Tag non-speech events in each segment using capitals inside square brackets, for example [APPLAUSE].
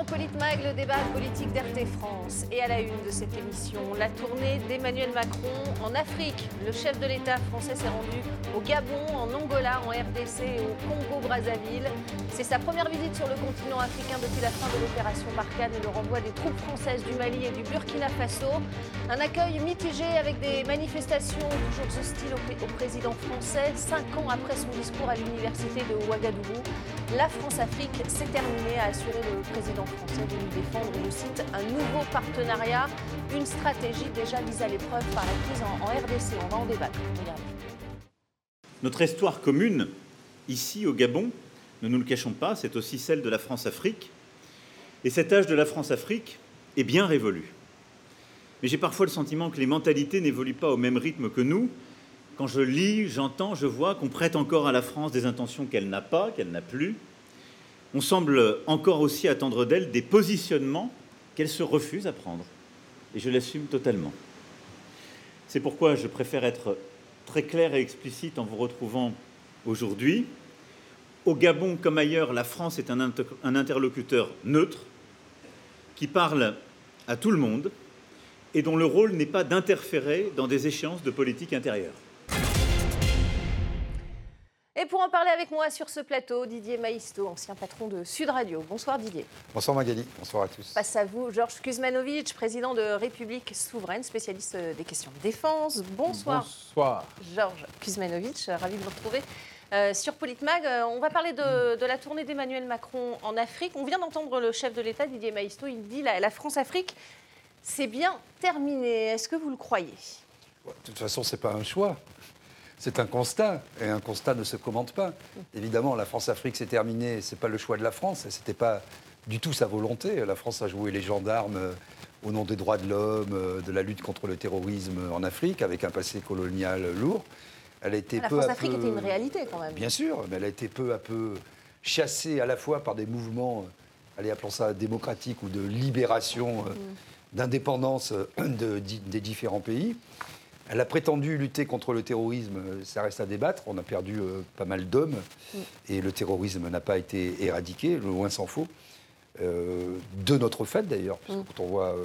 dans Politmag, le débat politique d'RT France. Et à la une de cette émission, la tournée d'Emmanuel Macron en Afrique. Le chef de l'État français s'est rendu au Gabon, en Angola, en RDC et au Congo-Brazzaville. C'est sa première visite sur le continent africain depuis la fin de l'opération Barkhane et le renvoi des troupes françaises du Mali et du Burkina Faso. Un accueil mitigé avec des manifestations toujours hostiles au, président français. Cinq ans après son discours à l'université de Ouagadougou, la France-Afrique s'est terminée, a assuré le président de défendre, je cite, un nouveau partenariat, une stratégie déjà mise à l'épreuve par la crise en, RDC. On va en débattre. Notre histoire commune, ici au Gabon, ne nous le cachons pas, c'est aussi celle de la France-Afrique. Et cet âge de la France-Afrique est bien révolu. Mais j'ai parfois le sentiment que les mentalités n'évoluent pas au même rythme que nous. Quand je lis, j'entends, je vois qu'on prête encore à la France des intentions qu'elle n'a pas, qu'elle n'a plus. On semble encore aussi attendre d'elle des positionnements qu'elle se refuse à prendre. Et je l'assume totalement. C'est pourquoi je préfère être très clair et explicite en vous retrouvant aujourd'hui. Au Gabon comme ailleurs, la France est un, inter un interlocuteur neutre qui parle à tout le monde et dont le rôle n'est pas d'interférer dans des échéances de politique intérieure. Pour en parler avec moi sur ce plateau, Didier Maisto, ancien patron de Sud Radio. Bonsoir Didier. Bonsoir Magali, bonsoir à tous. Face à vous, Georges Kuzmanovic, président de République Souveraine, spécialiste des questions de défense. Bonsoir. Bonsoir. Georges Kuzmanovic, ravi de vous retrouver. Euh, sur Politmag, euh, on va parler de, de la tournée d'Emmanuel Macron en Afrique. On vient d'entendre le chef de l'État, Didier Maisto, il dit la, la France-Afrique, c'est bien terminé. Est-ce que vous le croyez? De toute façon, ce n'est pas un choix. C'est un constat, et un constat ne se commente pas. Évidemment, la France-Afrique, c'est terminé, ce n'est pas le choix de la France, ce n'était pas du tout sa volonté. La France a joué les gendarmes euh, au nom des droits de l'homme, euh, de la lutte contre le terrorisme en Afrique, avec un passé colonial lourd. Elle a été La peu France-Afrique peu- était une réalité quand même. Bien sûr, mais elle a été peu à peu chassée à la fois par des mouvements, euh, allez appelons ça démocratiques ou de libération, euh, d'indépendance de- di- des différents pays. Elle a prétendu lutter contre le terrorisme, euh, ça reste à débattre. On a perdu euh, pas mal d'hommes et le terrorisme n'a pas été éradiqué, loin s'en faut. Euh, de notre fait d'ailleurs, parce que quand on voit euh,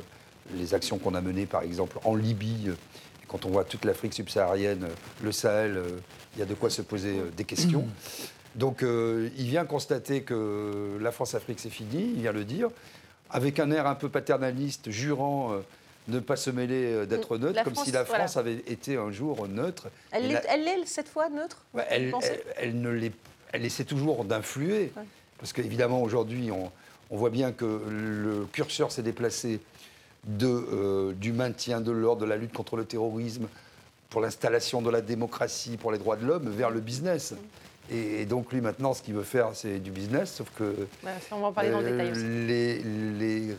les actions qu'on a menées par exemple en Libye, quand on voit toute l'Afrique subsaharienne, le Sahel, il y a de quoi se poser des questions. Donc euh, il vient constater que la France-Afrique c'est fini, il vient le dire, avec un air un peu paternaliste, jurant ne pas se mêler euh, d'être neutre, La comme France, si la voilà. France avait été un jour neutre. Elle l'est la- cette fois neutre elle, pensez elle- elle ne l'est- elle essaie toujours d'influer. Ouais. Parce qu'évidemment, aujourd'hui, on, on voit bien que le curseur s'est déplacé de, euh, du maintien de l'ordre, de la lutte contre le terrorisme, pour l'installation de la démocratie, pour les droits de l'homme, vers le business. Et, et donc, lui, maintenant, ce qu'il veut faire, c'est du business, sauf que Bah, On va en parler dans le euh, détail aussi. les, les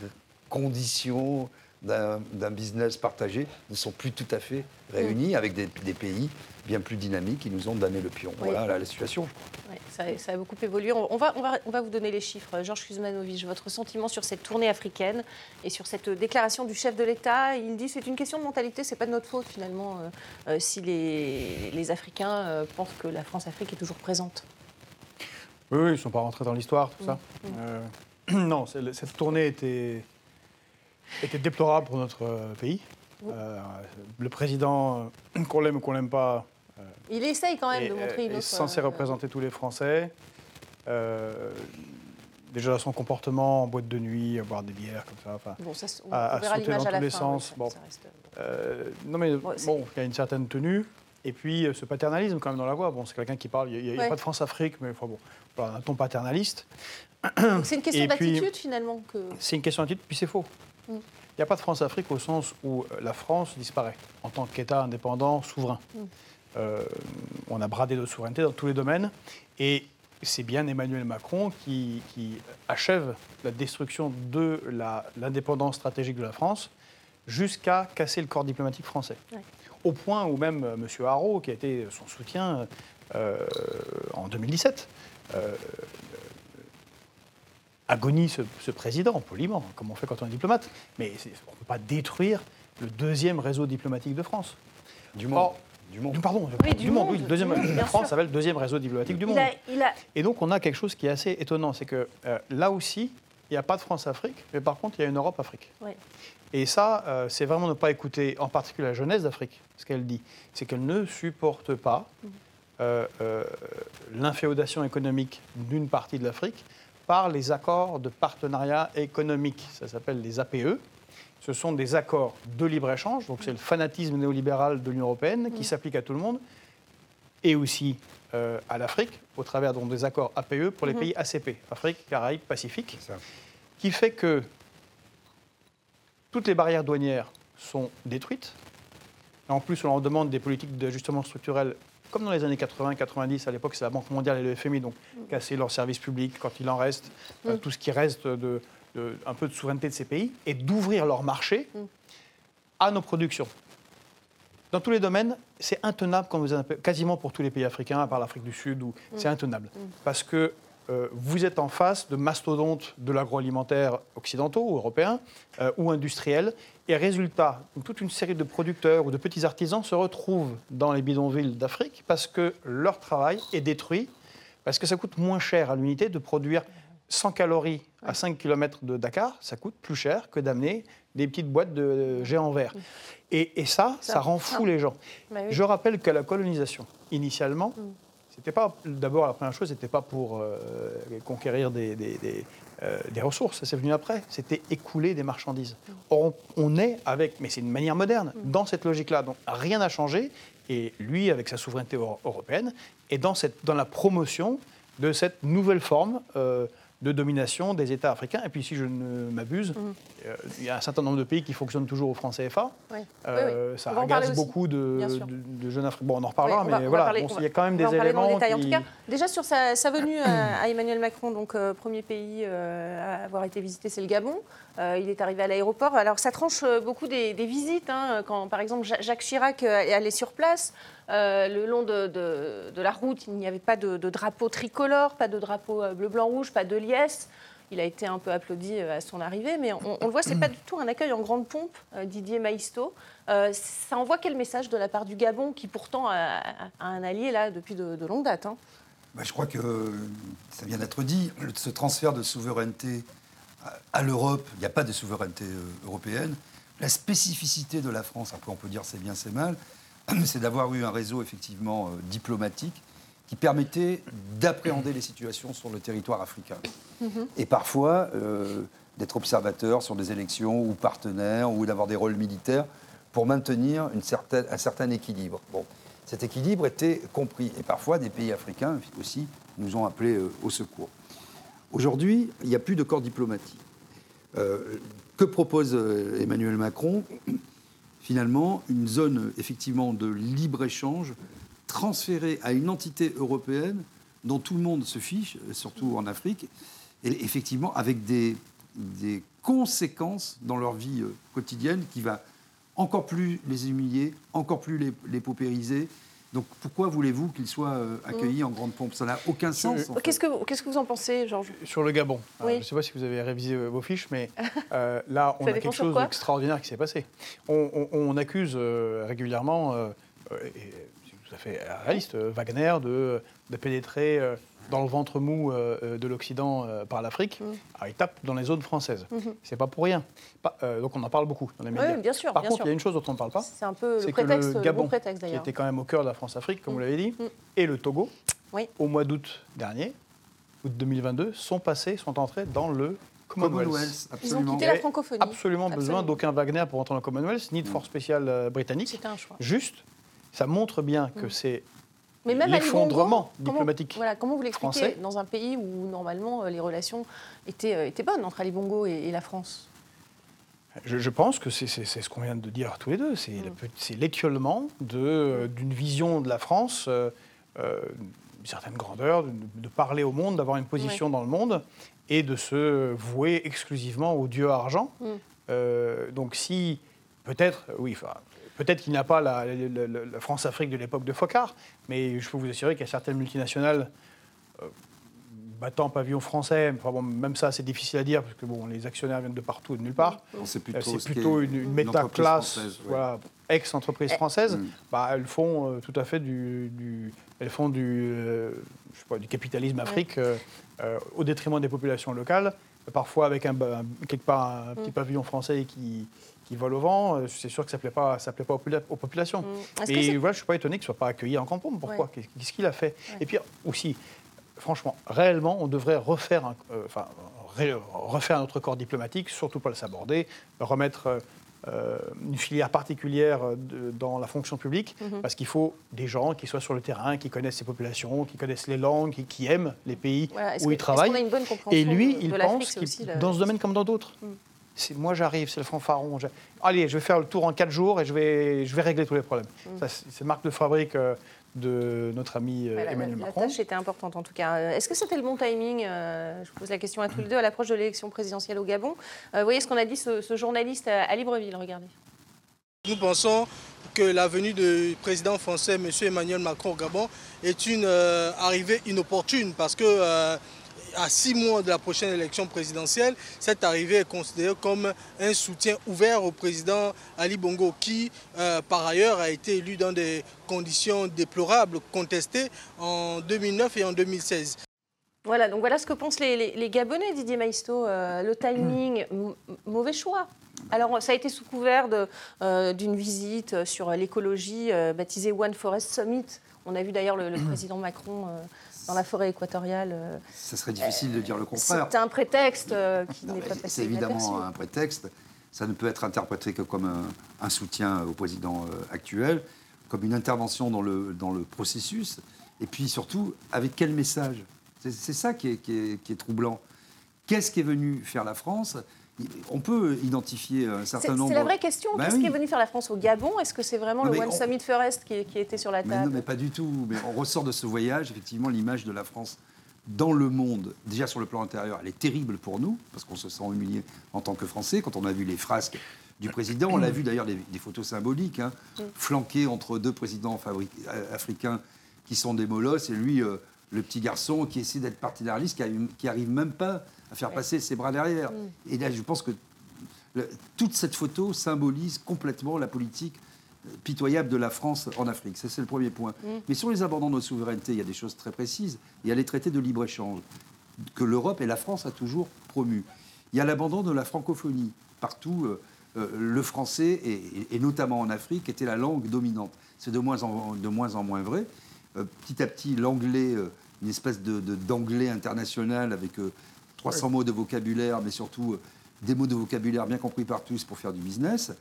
conditions d'un business partagé ne sont plus tout à fait réunies avec des, des pays bien plus dynamiques qui nous ont damné le pion. Oui. Voilà la, la situation. Ça, ça a beaucoup évolué. On on va, on, va, on va vous donner les chiffres. Georges Kuzmanovic, votre sentiment sur cette tournée africaine et sur cette déclaration du chef de l'État. Il dit c'est une question de mentalité, c'est pas de notre faute finalement euh, euh, si les, les Africains euh, pensent que la France-Afrique est toujours présente. Oui, oui, ils ne sont pas rentrés dans l'histoire, tout ça. Mm. Euh, [CLEARS THROAT] non, cette tournée était, était déplorable pour notre euh, pays. Euh, le président, euh, qu'on l'aime ou qu'on l'aime pas, Il essaye quand même est, de montrer une est autre. censé euh, représenter tous les Français. Euh, déjà, son comportement en boîte de nuit, à boire des bières, comme ça. enfin, Bon, ça, on, à- on à verra sauter dans à tous les fin. sens. Bon. reste- Euh, non mais bon, il y a une certaine tenue. Et puis ce paternalisme quand même dans la voix. Bon, c'est quelqu'un qui parle. Il n'y a, pas de France-Afrique, mais enfin, bon, voilà, un ton paternaliste. C'est une question d'attitude finalement que. C'est une question d'attitude, puis c'est faux. Mm. Il n'y a pas de France-Afrique au sens où euh, la France disparaît en tant qu'État indépendant, souverain. Mm. Euh, on a bradé notre souveraineté dans tous les domaines. Et c'est bien Emmanuel Macron qui, qui achève la destruction de l'indépendance stratégique de la France jusqu'à casser le corps diplomatique français. Ouais. Au point où même euh, M. Haro, qui a été son soutien euh, en 2017, euh, agonie ce, ce président, poliment, comme on fait quand on est diplomate. Mais on ne peut pas détruire le deuxième réseau diplomatique de France. Du monde. Or, du monde. pardon, Oui, du monde, oui, le deuxième, du monde, bien la France sûr. s'appelle le deuxième réseau diplomatique du monde. Il a, il a- Et donc on a quelque chose qui est assez étonnant, c'est que euh, là aussi, il n'y a pas de France-Afrique, mais par contre, il y a une Europe-Afrique. Oui. Et ça, euh, c'est vraiment ne pas écouter en particulier la jeunesse d'Afrique, ce qu'elle dit. C'est qu'elle ne supporte pas euh, euh, l'inféodation économique d'une partie de l'Afrique par les accords de partenariat économique. Ça s'appelle les APE. Ce sont des accords de libre-échange, donc c'est le fanatisme néolibéral de l'Union européenne qui s'applique à tout le monde, et aussi euh, à l'Afrique, au travers donc, des accords APE pour les pays ACP, Afrique, Caraïbes, Pacifique, Ça. qui fait que toutes les barrières douanières sont détruites. En plus, on leur demande des politiques d'ajustement structurel, comme dans les années 80-90. À l'époque, c'est la Banque mondiale et le FMI, donc casser leurs services publics quand il en reste, euh, tout ce qui reste de, de- un peu de souveraineté de ces pays, et d'ouvrir leur marché à nos productions. Dans tous les domaines, c'est intenable quand vous quasiment pour tous les pays africains, à part l'Afrique du Sud, où c'est intenable. Parce que euh, vous êtes en face de mastodontes de l'agroalimentaire occidentaux ou européens euh, ou industriels. Et résultat, toute une série de producteurs ou de petits artisans se retrouvent dans les bidonvilles d'Afrique parce que leur travail est détruit, parce que ça coûte moins cher à l'unité de produire 100 calories à 5 km de Dakar, ça coûte plus cher que d'amener des petites boîtes de géants verts. Et, et ça, ça, Ça- rend fou les gens. Bah oui. Je rappelle qu'à la colonisation, initialement, c'était pas d'abord la première chose, c'était pas pour euh, conquérir des, des- des, euh, des ressources, ça c'est venu après. C'était écouler des marchandises. Or, on, est avec, mais c'est une manière moderne, dans cette logique-là. Donc rien n'a changé. Et lui, avec sa souveraineté euro- européenne, est dans, cette, dans la promotion de cette nouvelle forme euh, de domination des États africains. Et puis, si je ne m'abuse, euh, il y a un certain nombre de pays qui fonctionnent toujours au franc CFA. Oui. Euh, Oui, oui. Ça agace beaucoup de, jeunes Africains. Bon, on en reparlera, Oui, on va- mais voilà, parler- bon, on il y a quand même des éléments détail. En qui... tout cas, déjà sur sa, sa venue à, à Emmanuel Macron, donc euh, premier pays à avoir été visité, c'est le Gabon. Il est arrivé à l'aéroport. Alors ça tranche beaucoup des, des visites. hein, quand par exemple Ja- Jacques Chirac est allé sur place, euh, le long de, la route, il n'y avait pas de, drapeau tricolore, pas de drapeau euh, bleu, blanc, rouge, pas de liesse. Il a été un peu applaudi euh, à son arrivée, mais on, le voit, c'est pas du tout un accueil en grande pompe, Didier Maisto. Ça envoie quel message de la part du Gabon, qui pourtant a, un allié là depuis de, longue date hein? Bah, je crois que ça vient d'être dit, ce transfert de souveraineté à, l'Europe, il n'y a pas de souveraineté européenne. La spécificité de la France, après on peut dire c'est bien, c'est mal, [CLEARS THROAT] c'est d'avoir eu un réseau effectivement euh, diplomatique qui permettait d'appréhender les situations sur le territoire africain. Et parfois euh, d'être observateur sur des élections ou partenaire ou d'avoir des rôles militaires pour maintenir une certaine, un certain équilibre. Bon, cet équilibre était compris et parfois des pays africains aussi nous ont appelés euh, au secours. Aujourd'hui, il n'y a plus de corps diplomatique. Euh, que propose Emmanuel Macron Finalement, une zone effectivement de libre-échange transférée à une entité européenne dont tout le monde se fiche, surtout en Afrique, et effectivement avec des, conséquences dans leur vie euh, quotidienne qui va encore plus les humilier, encore plus les paupériser. Donc pourquoi voulez-vous qu'ils soient euh, accueillis en grande pompe? Ça n'a aucun sens. Qu'est-ce que, vous- qu'est-ce que vous en pensez, Georges? Sur le Gabon, Oui. Euh, je ne sais pas si vous avez révisé euh, vos fiches, mais [LAUGHS] euh, là, on a quelque chose d'extraordinaire qui s'est passé. On, on- on accuse euh, régulièrement, et c'est tout à fait réaliste, euh, Wagner de, de pénétrer euh, dans le ventre mou euh, euh, de l'Occident euh, par l'Afrique. Mm. Alors, il tape dans les zones françaises. Mhm. C'est pas pour rien. Pas- euh, donc on en parle beaucoup dans les médias. Oui, bien sûr, Par bien contre, il y a une chose dont on ne parle pas. C'est un peu le que prétexte, le le Gabon, bon prétexte qui était quand même au cœur de la France-Afrique, comme Mm. vous l'avez dit, Mm. et le Togo, Oui. au mois d'août dernier, août 2022, sont passés, sont entrés dans le Commonwealth. Commonwealth, Ils ont absolument. quitté la francophonie. Absolument besoin Absolument. d'aucun Wagner pour entrer dans le Commonwealth, ni de force spéciale britannique. C'était un choix. Juste, ça montre bien que Mm. c'est Mais même l'effondrement comment- diplomatique Voilà, comment vous l'expliquez français. dans un pays où normalement euh, les relations étaient, euh, étaient bonnes entre Ali Bongo et, et la France? Je, je pense que c'est ce qu'on vient de dire tous les deux. C'est c'est l'étiolement euh, d'une vision de la France, euh, euh, d'une certaine grandeur, de, de parler au monde, d'avoir une position dans le monde et de se vouer exclusivement au dieu argent. Mm. Donc si, peut-être, oui, enfin, peut-être qu'il n'y a pas la, la- la- la France-Afrique de l'époque de Focard, mais je peux vous assurer qu'il y a certaines multinationales euh, battant pavillon français, enfin bon, même ça c'est difficile à dire parce que bon, les actionnaires viennent de partout et de nulle part. C'est Euh, plutôt, C'est plutôt une, méta-classe, française, ouais. voilà, ex-entreprise française. Mm. Bah, elles font euh, tout à fait du, du- elles font du, euh, je sais pas, du capitalisme Afrique euh, euh, au détriment des populations locales. parfois avec un, quelque part un petit pavillon français qui, qui vole au vent, c'est sûr que ça ne plaît pas, ça plaît pas aux, populations. Et voilà, je ne suis pas étonné qu'il ne soit pas accueilli en campagne. Pourquoi Qu'est-ce qu'il a fait Et puis aussi, franchement, réellement, on devrait refaire, enfin, refaire notre corps diplomatique, surtout pas le saborder, remettre euh, une filière particulière dans la fonction publique, mhm. parce qu'il faut des gens qui soient sur le terrain, qui connaissent ces populations, qui connaissent les langues, qui, aiment les pays où ils travaillent. Et lui, il pense, dans ce domaine comme dans d'autres. Mm. Moi, j'arrive, c'est le fanfaron. Allez, je vais faire le tour en quatre jours et je vais, je vais régler tous les problèmes. Mm. C'est marque de fabrique euh, de notre ami euh, Emmanuel Macron. La tâche était importante en tout cas. Euh, est-ce que c'était le bon timing Je pose la question à tous les deux à l'approche de l'élection présidentielle au Gabon. vous voyez ce qu'on a dit ce, journaliste à Libreville, regardez. Nous pensons que la venue du président français, M. Emmanuel Macron au Gabon, est une arrivée inopportune parce que à six mois de la prochaine élection présidentielle, cette arrivée est considérée comme un soutien ouvert au président Ali Bongo, qui euh, par ailleurs a été élu dans des conditions déplorables, contestées en 2009 et en 2016. Voilà, donc voilà ce que pensent les, Gabonais, Didier Maisto. Euh, le timing, mauvais choix. Alors, ça a été sous couvert euh, d'une visite sur l'écologie baptisée One Forest Summit. On a vu d'ailleurs le, président Macron dans la forêt équatoriale. Euh, ça serait difficile de dire le contraire. C'est un prétexte euh, qui n'est pas passé C'est évidemment un prétexte. Ça ne peut être interprété que comme un, soutien au président euh, actuel, comme une intervention dans le, dans le processus, et puis surtout, avec quel message? C'est ça qui est, qui est, qui est troublant. Qu'est-ce qui est venu faire la France? On peut identifier un certain nombre. C'est la vraie question. Ben Qu'est-ce qui est venu faire la France au Gabon? Est-ce que c'est vraiment le One Summit Forest qui, qui, était sur la table Non, mais pas du tout. Mais on ressort de ce voyage, effectivement, l'image de la France dans le monde, déjà sur le plan intérieur, elle est terrible pour nous, parce qu'on se sent humilié en tant que Français. Quand on a vu les frasques du président, on l'a vu d'ailleurs des, photos symboliques, hein, mm. flanquées entre deux présidents euh, africains qui sont des molosses, et lui, euh, le petit garçon qui essaie d'être particulariste, qui n'arrive même pas à faire passer ses bras derrière. Mm. Et là, je pense que toute cette photo symbolise complètement la politique euh, pitoyable de la France en Afrique. Ça, c'est le premier point. Mm. Mais sur les abandons de nos souverainetés, il y a des choses très précises. Il y a les traités de libre-échange que l'Europe et la France a toujours promus. Il y a l'abandon de la francophonie. Partout, euh, euh, le français, et, notamment en Afrique, était la langue dominante. C'est de moins en, de moins, en moins vrai. petit à petit, l'anglais, une espèce d'anglais de, international avec 300 mots de vocabulaire, mais surtout euh, des mots de vocabulaire bien compris par tous pour faire du business.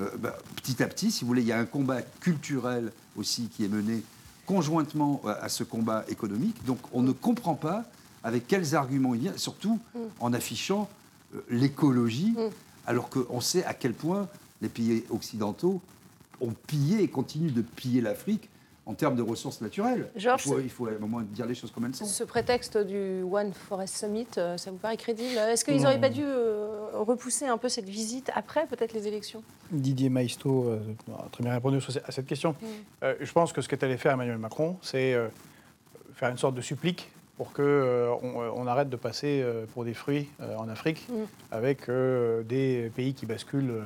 Euh, bah, petit à petit, si vous voulez, il y a un combat culturel aussi qui est mené conjointement euh, à ce combat économique. Donc on ne comprend pas avec quels arguments il vient, surtout mm. en affichant l'écologie, mm. alors qu'on sait à quel point les pays occidentaux ont pillé et continuent de piller l'Afrique en termes de ressources naturelles. Georges, il, faut, à un moment dire les choses comme elles sont. Ce prétexte du One Forest Summit, euh, ça vous paraît crédible? Est-ce qu'ils n'auraient pas dû euh, repousser un peu cette visite après peut-être les élections? Didier Maisto euh, a très bien répondu à cette question. Mm. je pense que ce qu'est allé faire Emmanuel Macron, c'est faire une sorte de supplique pour qu'on on arrête de passer pour des fruits en Afrique mm. avec des pays qui basculent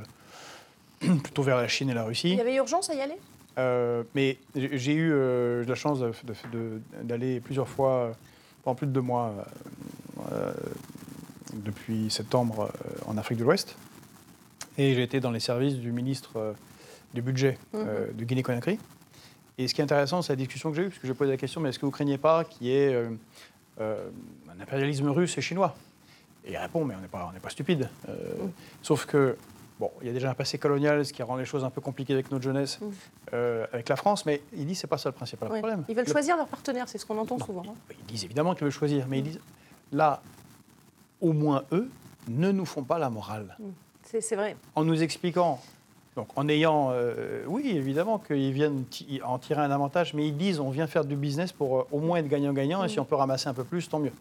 [CLEARS THROAT] plutôt vers la Chine et la Russie. Il y avait urgence à y aller? Euh, mais j'ai eu euh, la chance d'aller plusieurs fois, pendant plus de deux mois, euh, depuis septembre, en Afrique de l'Ouest. Et j'ai été dans les services du ministre du budget mhm. de Guinée-Conakry. Et ce qui est intéressant, c'est la discussion que j'ai eue, puisque j'ai posé la question, mais est-ce que vous ne craignez pas qu'il y ait un impérialisme russe et chinois? Et il répond, mais on n'est pas, pas stupide. Mhm. Sauf que Bon, il y a déjà un passé colonial, ce qui rend les choses un peu compliquées avec notre jeunesse, mm. euh, avec la France, mais ils disent que ce n'est pas ça le principal problème. Ils veulent choisir leur partenaire, c'est ce qu'on entend souvent. Hein. Ils, disent évidemment qu'ils veulent choisir, mais ils disent, là, au moins eux, ne nous font pas la morale. Mm. C'est vrai. En nous expliquant, donc en ayant, euh, oui, évidemment qu'ils viennent en tirer un avantage, mais ils disent, on vient faire du business pour euh, au moins être gagnant-gagnant, et si mm. on peut ramasser un peu plus, tant mieux.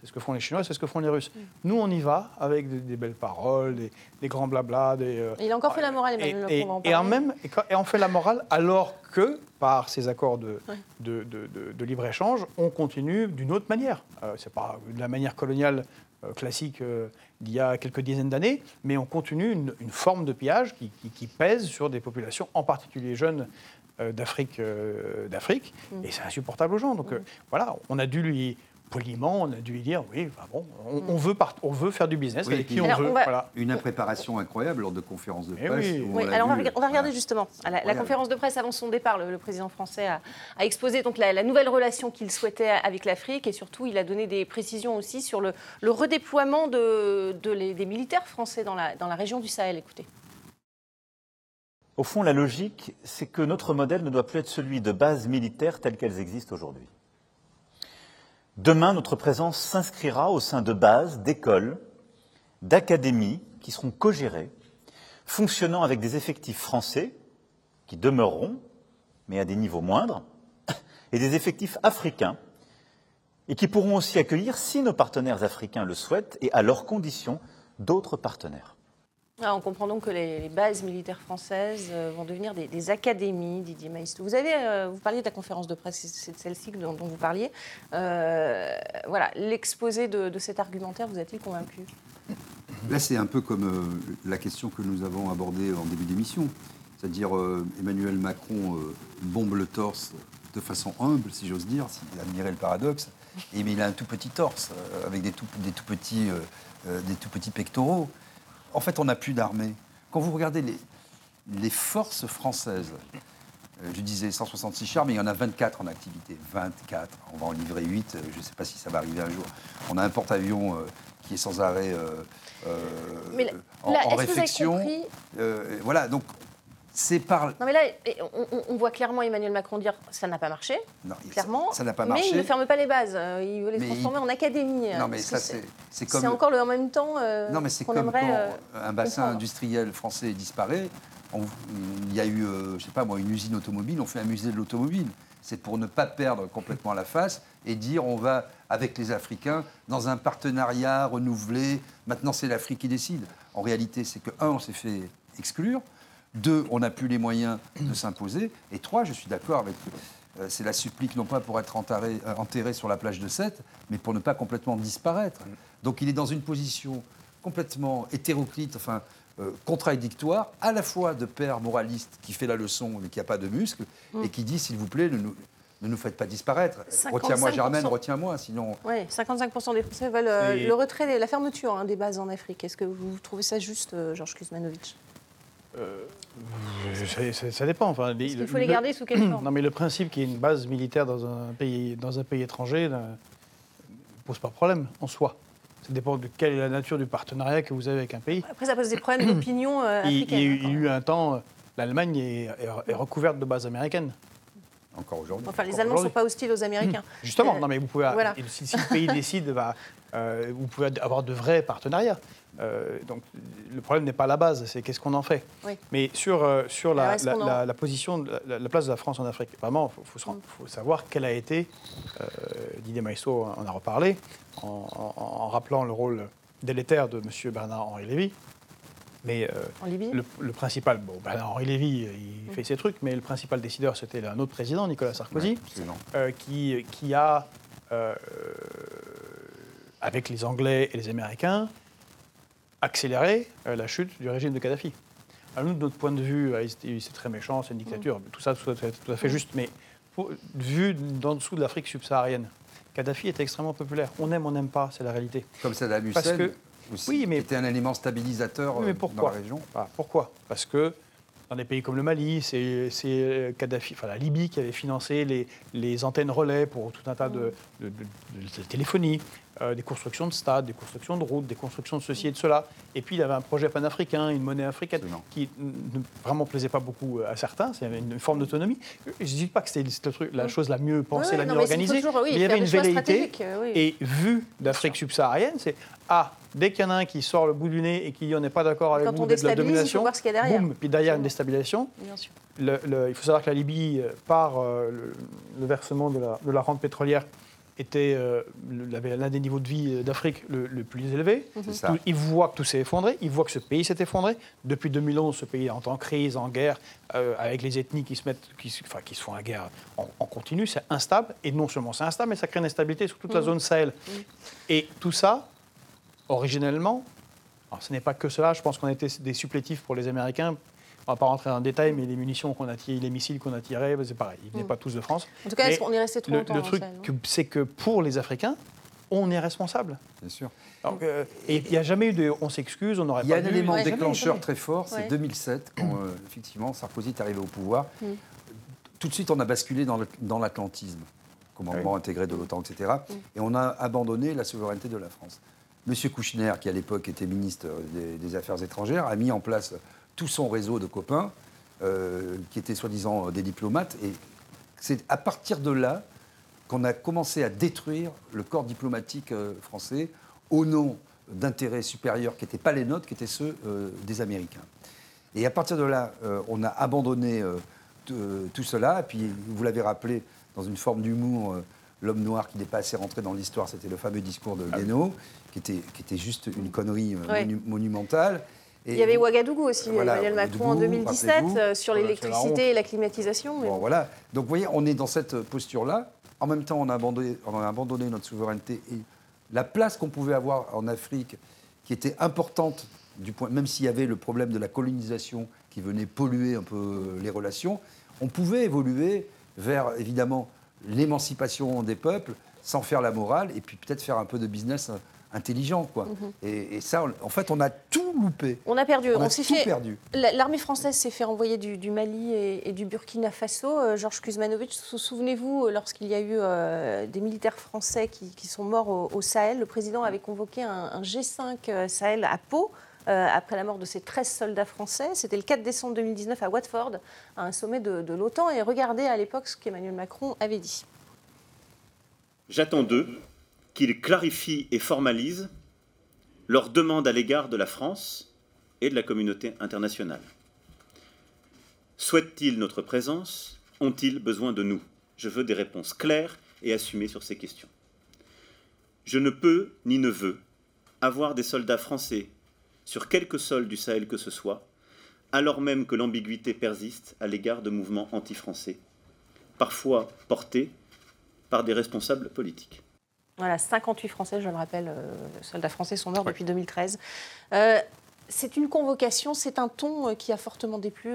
C'est ce que font les Chinois, c'est ce que font les Russes. Mm. Nous, on y va avec des, belles paroles, des, grands blablas. Des, euh, il a encore fait la morale, Emmanuel et, Macron. Et, en même, et, on fait la morale alors que, par ces accords de, de, libre-échange, on continue d'une autre manière. Euh, Ce n'est pas de la manière coloniale euh, classique d'il y a quelques dizaines d'années, mais on continue une, forme de pillage qui, pèse sur des populations, en particulier jeunes, d'Afrique, d'Afrique, mm. et c'est insupportable aux gens. Donc mm. voilà, on a dû lui poliment, on a dû lui dire oui, bah bon, on, veut on, veut faire du business Oui, avec qui on veut. on va- Voilà. Une impréparation incroyable lors de conférences de Eh presse. oui. où Oui, on alors on va, vu- rega- on va regarder voilà. justement. La, la Voilà. conférence de presse avant son départ, le, le président français a, a exposé donc la, la nouvelle relation qu'il souhaitait avec l'Afrique et surtout il a donné des précisions aussi sur le, le redéploiement de, de les- des militaires français dans la, dans la région du Sahel. Écoutez. Au fond, la logique, c'est que notre modèle ne doit plus être celui de bases militaires telles qu'elles existent aujourd'hui. Demain, notre présence s'inscrira au sein de bases, d'écoles, d'académies qui seront co-gérées, fonctionnant avec des effectifs français qui demeureront, mais à des niveaux moindres, et des effectifs africains et qui pourront aussi accueillir, si nos partenaires africains le souhaitent, et à leurs conditions, d'autres partenaires. Ah, on comprend donc que les, bases militaires françaises euh, vont devenir des, académies, Didier Maistre. Vous, avez, euh, vous parliez de la conférence de presse, c'est- celle-ci dont, vous parliez. Euh, voilà, l'exposé de, cet argumentaire vous a-t-il convaincu? Là, c'est un peu comme la question que nous avons abordée en début d'émission. C'est-à-dire, Emmanuel Macron bombe le torse de façon humble, si j'ose dire, si vous admirez le paradoxe, et, mais il a un tout petit torse, avec des tout, petits, des tout petits pectoraux. En fait, on n'a plus d'armée. Quand vous regardez les, les forces françaises, euh, je disais 166 chars, mais il y en a 24 en activité. 24. On va en livrer 8. euh, Je ne sais pas si ça va arriver un jour. On a un porte-avions euh, qui est sans arrêt euh, euh, Mais là- en, là, réflexion. compris voilà, donc c'est par. Non mais là, on, voit clairement Emmanuel Macron dire ça n'a pas marché, Non, il- clairement. ça- n'a pas mais marché. il ne ferme pas les bases. euh, Il veut les Mais transformer il- en académie. Non, mais ça, c'est c'est C'est comme. encore le en même temps euh, Non, mais c'est comme quand euh, un bassin comprendre. industriel français disparaît. on- il y a eu, euh, je sais pas moi, une usine automobile, on fait un musée de l'automobile. C'est pour ne pas perdre complètement la face et dire on va, avec les Africains, dans un partenariat renouvelé. Maintenant, c'est l'Afrique qui décide. En réalité, c'est que, un, on s'est fait exclure. Deux, on n'a plus les moyens de s'imposer. Et trois, je suis d'accord avec. euh, c'est la supplique non pas pour être enterré, euh, enterré sur la plage de Sète, mais pour ne pas complètement disparaître. Donc il est dans une position complètement hétéroclite, enfin euh, contradictoire, à la fois de père moraliste qui fait la leçon mais qui n'a pas de muscle, et qui dit s'il vous plaît, ne nous, ne nous faites pas disparaître. 55%. Retiens-moi Germaine, retiens-moi, sinon. Oui, 55% des Français veulent euh, le retrait, la fermeture hein, des bases en Afrique. Est-ce que vous trouvez ça juste, euh, Georges Kuzmanovic? Ça, ça- ça dépend. Enfin, les- Il faut le- les garder sous quelle forme [COUGHS] Non, mais le principe qu'il y ait une base militaire dans un pays, dans un pays étranger ne pose pas problème en soi. Ça dépend de quelle est la nature du partenariat que vous avez avec un pays. Après, ça pose des problèmes d'opinion euh, Il, il y a africaine. eu- il y a eu un temps, euh, l'Allemagne est, est- est recouverte de bases américaines. Encore aujourd'hui. Enfin, les Encore Allemands ne sont pas hostiles aux Américains. Justement, Euh, non, mais vous pouvez, voilà. si, si le pays décide, va, euh, vous pouvez avoir de vrais partenariats. Euh, donc le problème n'est pas la base, c'est qu'est-ce qu'on en fait. Oui. Mais sur, euh, sur la, la- position, la, la place de la France en Afrique, vraiment, il faut, faut savoir quelle a été, euh, Didier Maestro en a reparlé, en, en- en rappelant le rôle délétère de M. Bernard-Henri Lévy. Mais euh, En Libye le, le principal, bon, Bernard-Henri Lévy, euh, Mm. il fait ses trucs, mais le principal décideur, c'était un autre président, Nicolas Sarkozy Ouais, euh, qui, qui a, euh, avec les Anglais et les Américains, accéléré euh, la chute du régime de Kadhafi. À nous, de notre point de vue, euh, c'est très méchant, c'est une dictature, tout ça, tout, tout à fait juste, mais pour- vu d'en dessous de l'Afrique subsaharienne, Kadhafi était extrêmement populaire. On aime, on n'aime pas, c'est la réalité. Comme Saddam Parce Hussein, que- aussi, oui, mais- qui était un élément stabilisateur mais euh, pourquoi dans la région. Voilà, pourquoi? Parce que dans des pays comme le Mali, c'est c'est Kadhafi, enfin la Libye qui avait financé les, les antennes relais pour tout un tas de, de- de- de téléphonie, euh, des constructions de stades, des constructions de routes, des constructions de ceci et de cela. Et puis il avait un projet panafricain, une monnaie africaine Absolument. qui ne vraiment plaisait pas beaucoup à certains. C'est une forme d'autonomie. Je ne dis pas que c'était le truc- la chose la mieux pensée, Oui, la non, mieux organisée, toujours, oui, mais il y avait une velléité. euh, oui. Et vu d'Afrique subsaharienne, c'est ah, dès qu'il y en a un qui sort le bout du nez et qui dit on n'est pas d'accord avec vous de la déstabilise, il faut domination, voir ce qu'il y a derrière. boum, puis derrière une déstabilisation. Bien sûr. Le- le- il faut savoir que la Libye, euh, par euh, le, le versement de la, de la rente pétrolière, était euh, l'un des niveaux de vie euh, d'Afrique le, le plus élevé. Tout- ils voient que tout s'est effondré, ils voient que ce pays s'est effondré. Depuis 2011, ce pays est en crise, en guerre, euh, avec les ethnies qui se, mettent, qui, enfin, qui se font la guerre en, en continu. C'est instable. Et non seulement c'est instable, mais ça crée une instabilité sur toute la zone Sahel. Et tout ça, originellement, alors ce n'est pas que cela, je pense qu'on a été des supplétifs pour les Américains. On ne va pas rentrer dans le détail, mais les munitions qu'on a tirées, les missiles qu'on a tirés, c'est pareil. Ils ne venaient pas tous de France. En tout cas, qu'on est resté trop Le, longtemps le truc, c'est que pour les Africains, on est responsable. Bien sûr. Euh, et il n'y a jamais eu de on s'excuse, on n'aurait pas Il y a un élément Ouais, déclencheur très fort, c'est Ouais. 2007, quand euh, effectivement Sarkozy est arrivé au pouvoir. Mm. Tout de suite, on a basculé dans l'atlantisme, commandement intégré de l'OTAN, etc. Et on a abandonné la souveraineté de la France. Monsieur Kouchner, qui à l'époque était ministre des, des Affaires étrangères, a mis en place tout son réseau de copains, euh, qui étaient soi-disant des diplomates. Et c'est à partir de là qu'on a commencé à détruire le corps diplomatique euh, français au nom d'intérêts supérieurs qui n'étaient pas les nôtres, qui étaient ceux euh, des Américains. Et à partir de là, euh, on a abandonné euh, euh, tout cela. Et puis, vous l'avez rappelé, dans une forme d'humour, euh, l'homme noir qui n'est pas assez rentré dans l'histoire, c'était le fameux discours de Guénaud, qui était, qui était juste une connerie euh, monu- monumentale. Et Il y avait Ouagadougou aussi, Voilà, Emmanuel Macron en Ouagadougou, 2017, rappelez-vous. euh, sur l'électricité et la climatisation. mais Bon, bon. voilà. Donc, vous voyez, on est dans cette posture-là. En même temps, on a abandonné, on a abandonné notre souveraineté et la place qu'on pouvait avoir en Afrique, qui était importante, du point, même s'il y avait le problème de la colonisation qui venait polluer un peu les relations, on pouvait évoluer vers, évidemment, l'émancipation des peuples sans faire la morale et puis peut-être faire un peu de business intelligent. Quoi. et, et ça, on- en fait, on a tout loupé. On a perdu. On s'est tout fait. perdu. La- L'armée française s'est fait renvoyer du, du Mali et, et du Burkina Faso. Euh, Georges Kuzmanovic, sou- souvenez-vous, euh, lorsqu'il y a eu euh, des militaires français qui, qui sont morts au, au Sahel, le président avait convoqué un, un G5 euh, Sahel à Pau. euh, après la mort de ces 13 soldats français. C'était le 4 décembre 2019 à Watford, à un sommet de, de l'OTAN. Et regardez à l'époque ce qu'Emmanuel Macron avait dit. J'attends d'eux qu'ils clarifient et formalisent leurs demandes à l'égard de la France et de la communauté internationale. Souhaitent-ils notre présence? Ont-ils besoin de nous? Je veux des réponses claires et assumées sur ces questions. Je ne peux ni ne veux avoir des soldats français sur quelque sol du Sahel que ce soit, alors même que l'ambiguïté persiste à l'égard de mouvements anti-français, parfois portés par des responsables politiques. Voilà, 58 Français, je le rappelle, euh, soldats français sont morts depuis 2013. Euh, c'est une convocation, c'est un ton euh, qui a fortement déplu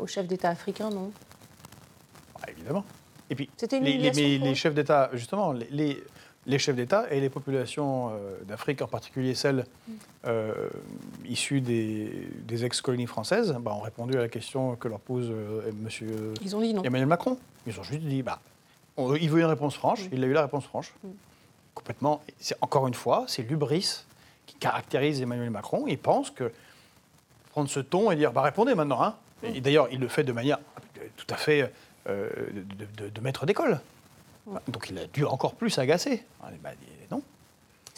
aux chefs d'État africains, non? Ah, évidemment. Et puis, C'était une les, mais les chefs d'État, justement, les, les- les chefs d'État et les populations d'Afrique, en particulier celles Mm. euh, issues des, des ex-colonies françaises, bah, ont répondu à la question que leur pose euh, monsieur Ils ont dit non. Emmanuel Macron. Ils ont juste dit, bah, on- il veut une réponse franche, il a eu la réponse franche. Complètement. C'est Encore une fois, c'est l'ubris qui caractérise Emmanuel Macron. Il pense que prendre ce ton et dire, bah, répondez maintenant. Hein. Et d'ailleurs, il le fait de manière euh, tout à fait euh, de, de- de maître d'école. Donc il a dû encore plus agacer. Ah, bah, non.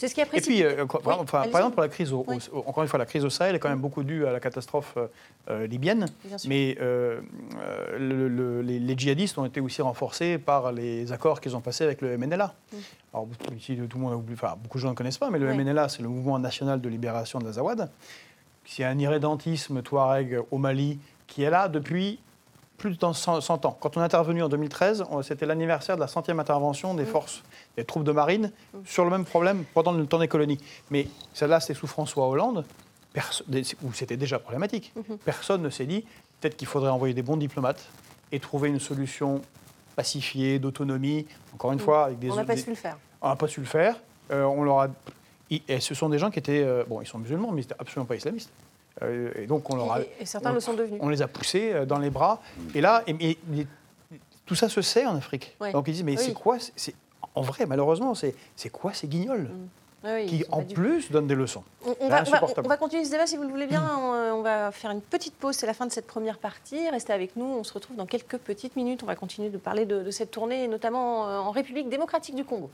C'est ce qui a Et précipité. puis, euh, quoi, Oui, par, exemple, pour la crise au, Oui. au- encore une fois, la crise au Sahel est quand même beaucoup due à la catastrophe euh, euh, libyenne. Mais euh, le- le- les, les djihadistes ont été aussi renforcés par les accords qu'ils ont passés avec le MNLA. Alors, ici, tout le monde a oublié, enfin, beaucoup de gens ne connaissent pas, mais le. MNLA, c'est le mouvement national de libération de l'Azawad. C'est un irrédentisme touareg au Mali qui est là depuis plus de temps- 100, 100 ans. Quand on est intervenu en 2013, on- c'était l'anniversaire de la centième intervention des forces, des troupes de marine, sur le même problème pendant le temps des colonies. Mais celle-là, c'était sous François Hollande, où c'était déjà problématique. Personne ne s'est dit, peut-être qu'il faudrait envoyer des bons diplomates et trouver une solution pacifiée, d'autonomie, encore une fois, avec des... On n'a pas des- su le faire. on n'a pas su le faire. Euh, on leur a... Et ce sont des gens qui étaient... euh, bon, ils sont musulmans, mais ils n'étaient absolument pas islamistes. Euh, et donc, on leur a... Et, et certains on- le sont devenus. On les a poussés euh, dans les bras. Et là, et- tout ça se sait en Afrique. Ouais. Donc ils disent, mais Oui. c'est quoi c'est- En vrai, malheureusement, c'est c'est quoi ces guignols oui, ils qui, en du- plus, donnent des leçons On, va, on, va, insupportable. on va continuer ce débat si vous le voulez bien. On, euh, on va faire une petite pause. C'est la fin de cette première partie. Restez avec nous. On se retrouve dans quelques petites minutes. On va continuer de parler de, de cette tournée, notamment en République démocratique du Congo.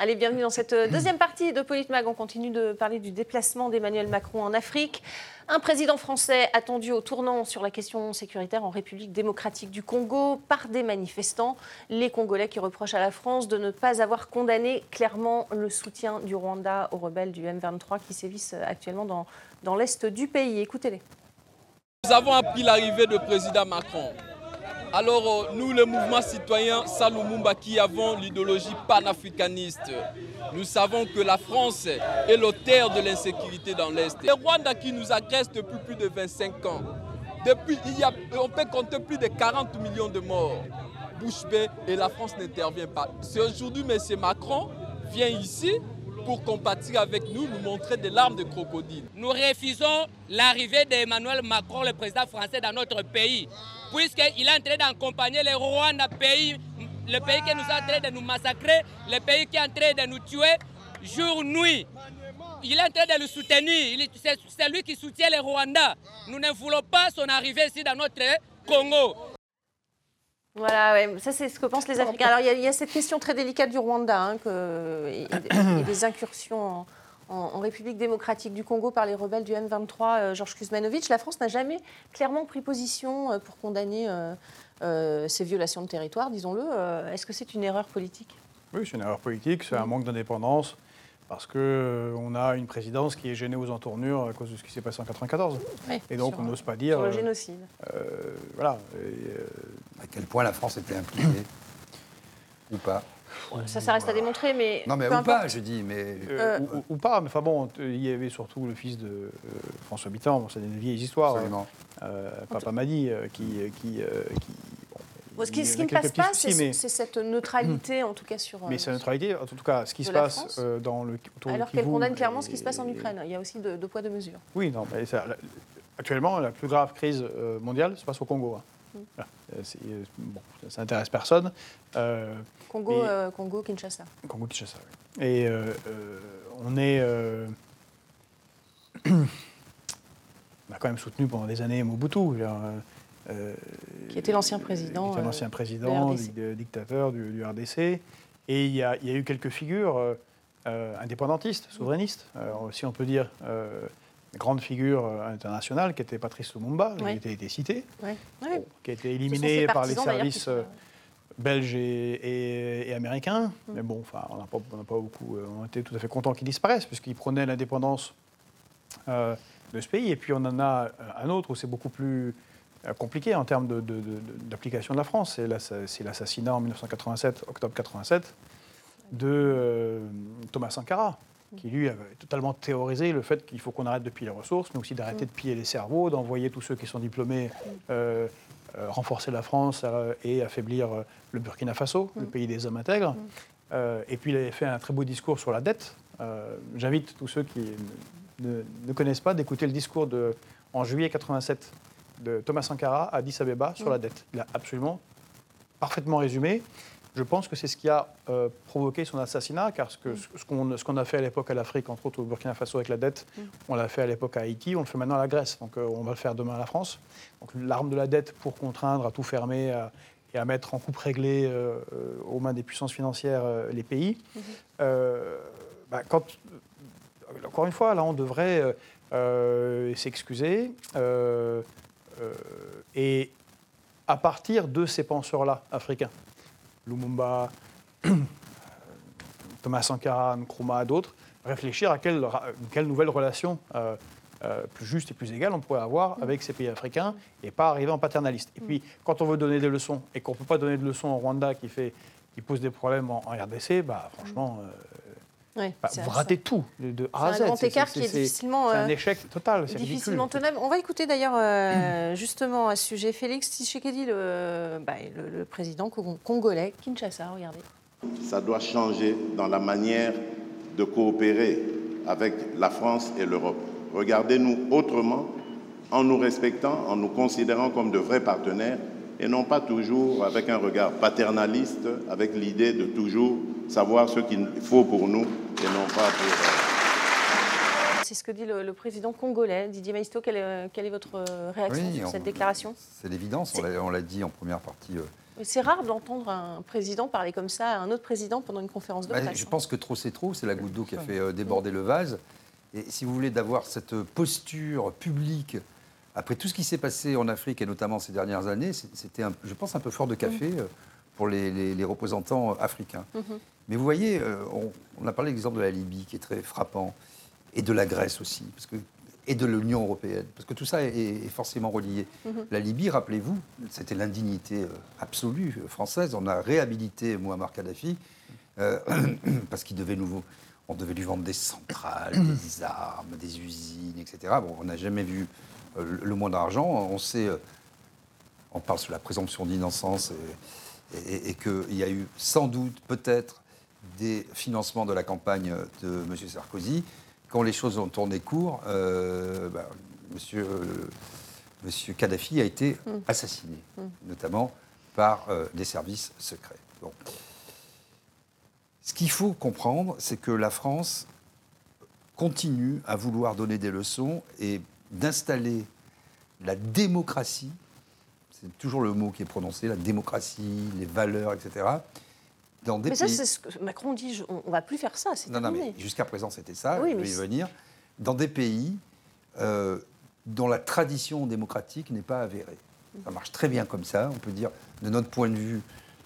Allez, bienvenue dans cette euh, deuxième partie de Politmag. On continue de parler du déplacement d'Emmanuel Macron en Afrique. Un président français attendu au tournant sur la question sécuritaire en République démocratique du Congo par des manifestants. Les Congolais qui reprochent à la France de ne pas avoir condamné clairement le soutien du Rwanda aux rebelles du M23 qui sévissent actuellement dans, dans l'est du pays. Écoutez-les. Nous avons appris l'arrivée du président Macron. Alors, euh, nous, le mouvement citoyen Salumumba, qui avons l'idéologie panafricaniste, nous savons que la France est l'auteur de l'insécurité dans l'Est. Le Rwanda qui nous agresse depuis plus de 25 ans, Depuis, il y a, on peut compter plus de 40 millions de morts. Bouche bée et la France n'intervient pas. C'est aujourd'hui M. Macron vient ici pour compatir avec nous, nous montrer des larmes de crocodile. Nous refusons l'arrivée d'Emmanuel Macron, le président français, dans notre pays, puisqu'il est en train d'accompagner le Rwanda, pays, le pays qui nous est en train de nous massacrer, le pays qui est en train de nous tuer jour, nuit. Il est en train de le soutenir. C'est lui qui soutient le Rwanda. Nous ne voulons pas son arrivée ici dans notre Congo. Voilà, ouais. ça c'est ce que pensent les Africains. Alors il y, a cette question très délicate du Rwanda, hein, que, et, des incursions République démocratique du Congo par les rebelles du M23, euh, Georges Kuzmanovic. La France n'a jamais clairement pris position euh, pour condamner euh, ces violations de territoire, disons-le. Est-ce que c'est une erreur politique? Oui, c'est une erreur politique, c'est un manque d'indépendance parce qu'on euh, a une présidence qui est gênée aux entournures à cause de ce qui s'est passé en 1994. et donc on n'ose pas dire. Sur le génocide. Euh, voilà. à quel point la France était impliquée Ou pas? Ça, ça reste à démontrer, mais. Non, mais ou pas, je dis, mais. ou, pas, mais enfin bon, il y avait surtout le fils de François Mitterrand, c'est une vieille histoire. Absolument. Papa Madi, qui, qui, qui ce qui, ne passe pas, c'est cette neutralité, en tout cas sur. Mais cette neutralité, en tout cas, ce qui se passe euh, dans le. Alors qu'elle condamne clairement ce qui se passe en Ukraine. Il y a aussi deux, poids, deux mesures. Oui, non, mais actuellement, la plus grave crise euh, mondiale se passe au Congo. Hein. Mm. Euh, bon, ça n'intéresse personne. Congo, Congo, Kinshasa. Congo, Kinshasa, oui. Et on est. [CLEARS THROAT] on a quand même soutenu pendant des années Mobutu. Euh, qui était l'ancien président. Qui l'ancien président, euh, dictateur du, RDC. Et il y, a, eu quelques figures euh, indépendantistes, souverainistes, si on peut dire grande figure internationale qui était Patrice Lumumba, qui a été cité, qui a été éliminé par les services belges et, américains. Mm. Mais bon, enfin, on n'a pas, pas, beaucoup, on était tout à fait contents qu'il disparaisse, puisqu'il prenait l'indépendance de ce pays. Et puis on en a un autre où c'est beaucoup plus euh, compliqué en termes d'application de, la France. C'est l'assassinat en 1987, octobre 87, de euh, Thomas Sankara, qui lui avait totalement théorisé le fait qu'il faut qu'on arrête de piller les ressources, mais aussi d'arrêter de piller les cerveaux, d'envoyer tous ceux qui sont diplômés euh, renforcer la France et affaiblir le Burkina Faso, le pays des hommes intègres. et puis il avait fait un très beau discours sur la dette. J'invite tous ceux qui ne, ne connaissent pas d'écouter le discours de, en juillet 87 de Thomas Sankara à Addis Abeba sur la dette. Il a absolument parfaitement résumé. Je pense que c'est ce qui a euh, provoqué son assassinat, car ce qu'on ce qu'on a fait à l'époque à l'Afrique, entre autres au Burkina Faso avec la dette, on l'a fait à l'époque à Haïti, on le fait maintenant à la Grèce, donc euh, on va le faire demain à la France. Donc l'arme de la dette pour contraindre à tout fermer et à mettre en coupe réglée euh, aux mains des puissances financières les pays. Bah, quand, encore une fois, là, on devrait s'excuser. Et à partir de ces penseurs-là africains, Lumumba, [CLEARS THROAT] Thomas Sankara, Nkrumah, d'autres, réfléchir à quelle, nouvelle relation euh, euh, plus juste et plus égale on pourrait avoir avec ces pays africains et pas arriver en paternaliste. Et puis, quand on veut donner des leçons et qu'on ne peut pas donner de leçons au Rwanda qui, pose des problèmes en, RDC, bah, franchement, bah, vous ratez tout de A à Z. C'est un grand écart qui est difficilement. C'est un échec total. Difficilement tenable. On va écouter d'ailleurs euh, [CLEARS THROAT] justement à ce sujet Félix Tshisekedi, le, bah, le, le, président congolais, Kinshasa. Regardez. Ça doit changer dans la manière de coopérer avec la France et l'Europe. Regardez-nous autrement, en nous respectant, en nous considérant comme de vrais partenaires et non pas toujours avec un regard paternaliste, avec l'idée de toujours savoir ce qu'il faut pour nous et non pas pour... Euh, c'est ce que dit le, président congolais, Didier Maisto. Quelle est, votre euh, réaction sur cette déclaration? C'est l'évidence, on l'a dit en première partie. Euh. C'est rare d'entendre un président parler comme ça à un autre président pendant une conférence de presse. je pense que trop c'est trop, c'est la goutte d'eau qui a fait déborder le vase. Et si vous voulez d'avoir cette posture publique après tout ce qui s'est passé en Afrique et notamment ces dernières années, c'était, je pense, un peu fort de café mm. pour les, représentants africains. Mm-hmm. Mais vous voyez, euh, on, a parlé de l'exemple de la Libye qui est très frappant, et de la Grèce aussi, parce que, et de l'Union européenne, parce que tout ça est, forcément relié. Mhm. La Libye, rappelez-vous, c'était l'indignité euh, absolue française. On a réhabilité Muammar Kadhafi euh, [CLEARS THROAT] parce qu'il devait nouveau. On devait lui vendre des centrales, des armes, des usines, etc. Bon, on n'a jamais vu euh, le moins d'argent. On sait, euh, on parle sur la présomption d'innocence et, et- et qu'il y a eu sans doute, peut-être, des financements de la campagne de M. Sarkozy. Quand les choses ont tourné court, euh, bah, monsieur, euh, monsieur Kadhafi a été assassiné, notamment par euh, des services secrets. Bon. Ce qu'il faut comprendre, c'est que la France continue à vouloir donner des leçons et d'installer la démocratie, c'est toujours le mot qui est prononcé, la démocratie, les valeurs, etc., dans des Mais ça, c'est ce que Macron dit, je- on ne va plus faire ça, c'est Non, non, terminé. mais jusqu'à présent, c'était ça, Oui, je vais y venir. Dans des pays euh, dont la tradition démocratique n'est pas avérée. Ça marche très bien comme ça. On peut dire, de notre point de vue,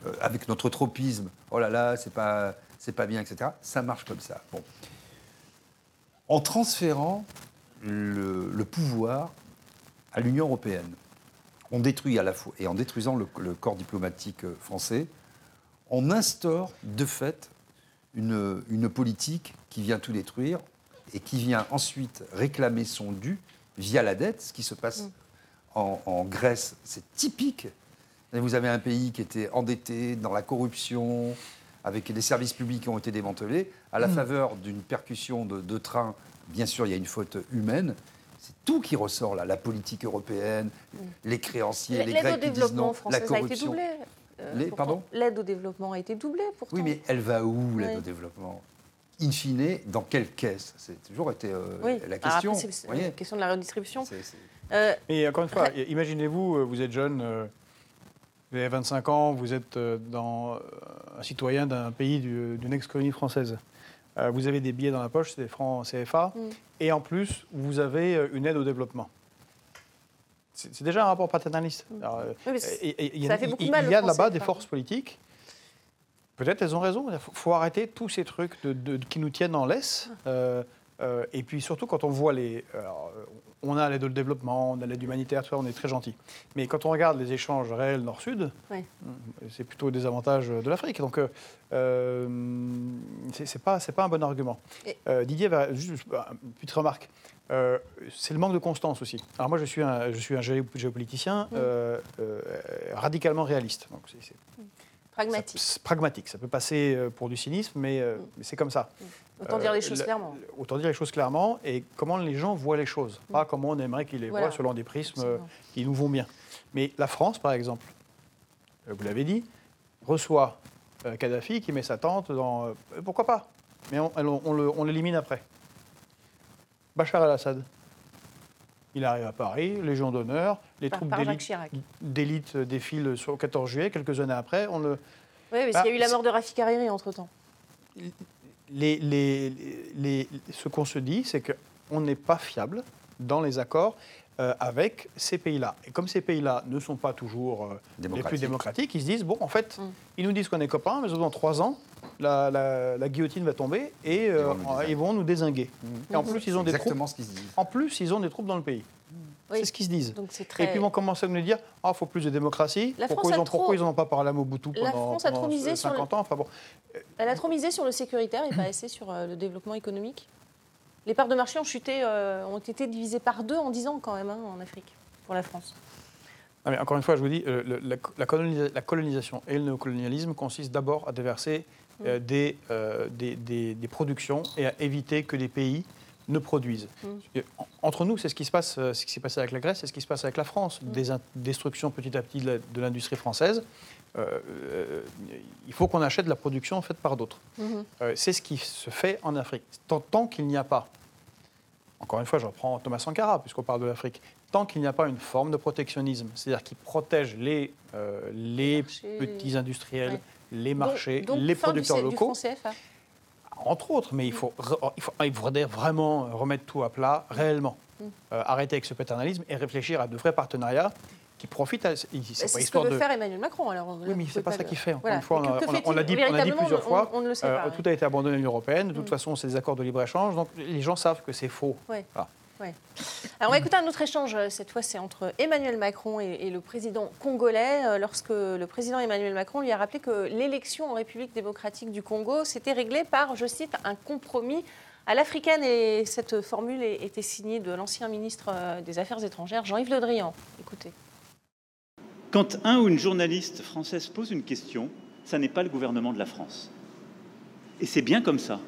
euh, avec notre tropisme, oh là là, c'est pas, c'est pas bien, etc. Ça marche comme ça. Bon. En transférant le, le pouvoir à l'Union européenne, on détruit à la fois, et en détruisant le, le corps diplomatique euh, français, on instaure de fait une, une politique qui vient tout détruire et qui vient ensuite réclamer son dû via la dette, ce qui se passe en, en Grèce, c'est typique. Et Vous avez un pays qui était endetté dans la corruption, avec des services publics qui ont été démantelés, à la faveur d'une percussion de, de train, bien sûr, il y a une faute humaine. C'est tout qui ressort là, la politique européenne, les créanciers, les L'aide au Grecs qui disent développement non, la française a été corruption. doublée. euh, Les- L'aide au développement a été doublée pourtant. Oui, mais elle va où, l'aide au développement? In fine, dans quelle caisse? C'est toujours été euh, Oui. la question. c'est- la question de la redistribution. Euh, Et encore une fois, imaginez-vous, vous êtes jeune, euh, vous avez 25 ans, vous êtes euh, dans, euh, un citoyen d'un pays du- d'une ex-colonie française. Euh, Vous avez des billets dans la poche, c'est des francs CFA, Mm. et en plus, vous avez euh, une aide au développement. C'est déjà un rapport paternaliste. Alors, euh, oui, mais c'est- et- et- il y a- ça fait beaucoup il- mal Il aux y a Français, là-bas des forces politiques. Peut-être elles ont raison. Il faut, faut arrêter tous ces trucs de- de- qui nous tiennent en laisse. Euh, euh, et puis surtout quand on voit les. alors, euh, on a l'aide au développement, on a l'aide humanitaire, tout ça, on est très gentil. Mais quand on regarde les échanges réels Nord-Sud, Oui. c'est plutôt des avantages de l'Afrique. Donc, euh, euh, c'est pas, pas un bon argument. Et- Euh, Didier, va, juste une petite remarque. Euh, c'est le manque de constance aussi. Alors moi, je suis un, je suis un géo- géopoliticien euh, euh, radicalement réaliste. Donc c'est- pragmatique. ça- pragmatique. Ça peut passer euh, pour du cynisme, mais, euh, mais c'est comme ça. Autant dire les Euh, choses la- clairement. Autant dire les choses clairement et comment les gens voient les choses, pas comment on aimerait qu'ils les Voilà. voient selon des prismes Absolument. qui nous vont bien. Mais la France, par exemple, vous l'avez dit, reçoit Kadhafi qui met sa tente dans. pourquoi pas Mais on, on- l'élimine après. Bachar el-Assad. Il arrive à Paris, Légion d'honneur, les Par- troupes d'élite- défilent sur le 14 juillet, quelques années après. On le, Oui, parce Bah, qu'il y a eu la mort de Rafik Hariri entre-temps. les, les- les- ce qu'on se dit, c'est qu'on n'est pas fiable dans les accords euh, avec ces pays-là. Et comme ces pays-là ne sont pas toujours euh, les plus Démocratique. démocratiques, ils se disent, bon, en fait, Mm. ils nous disent qu'on est copains, mais dans trois ans, la, la- la guillotine va tomber et euh, vont nous désinguer. ils vont nous désinguer. Et en plus, ils ont des troupes. exactement ce qu'ils se disent. En plus, ils ont des troupes dans le pays. Oui. C'est ce qu'ils se disent. Donc c'est très. Et puis ils vont commencer à nous dire ah, il faut plus de démocratie. La pourquoi, France ils a ont, trop- pourquoi ils n'en ont pas parlé à Mobutu La pendant, France a trop pendant misé sur le- 50 ans? Enfin, bon. Elle a trop misé sur le sécuritaire et pas assez sur le développement économique. Les parts de marché ont chuté, euh, ont été divisées par deux en 10 ans quand même hein, en Afrique, pour la France. Non, mais encore une fois, je vous dis, euh, la, la colonisa- la colonisation et le néocolonialisme consistent d'abord à déverser euh, des, euh, des, des- des productions et à éviter que les pays ne produisent. Mm. Entre nous, c'est ce qui se passe, ce qui s'est passé avec la Grèce, c'est ce qui se passe avec la France. Des in- destructions petit à petit de l'industrie française. Euh, euh, il faut qu'on achète de la production faite par d'autres. Mhm. Euh, c'est ce qui se fait en Afrique. Tant, tant qu'il n'y a pas, encore une fois, je reprends Thomas Sankara, puisqu'on parle de l'Afrique, tant qu'il n'y a pas une forme de protectionnisme, c'est-à-dire qui protège les, euh, les marchés. petits industriels, Ouais. les marchés, Donc- donc les du producteurs du locaux, franc CFA. entre autres, mais il, faut, il, faut, il faudrait vraiment remettre tout à plat, réellement. Mm. Euh, arrêter avec ce paternalisme et réfléchir à de vrais partenariats qui profitent à... C'est pas ce que veut de... faire Emmanuel Macron. Alors, Oui, mais c'est pas ça qu'il fait. Voilà. une fois, on a- que- que on a- on fait-il l'a dit, plusieurs on- fois. On, ne le sait Euh, pas. tout a été abandonné à l'Union européenne. De toute Mm. façon, c'est des accords de libre-échange. Donc les gens savent que c'est faux. Ouais. Voilà. Ouais. Alors, on va écouter un autre échange. euh, Cette fois, c'est entre Emmanuel Macron et, et le président congolais, euh, lorsque le président Emmanuel Macron lui a rappelé que l'élection en République démocratique du Congo s'était réglée par, je cite, un compromis à l'africaine et cette formule était signée de l'ancien ministre des Affaires étrangères, Jean-Yves Le Drian. Écoutez. Quand un ou une journaliste française pose une question, ça n'est pas le gouvernement de la France. Et c'est bien comme ça.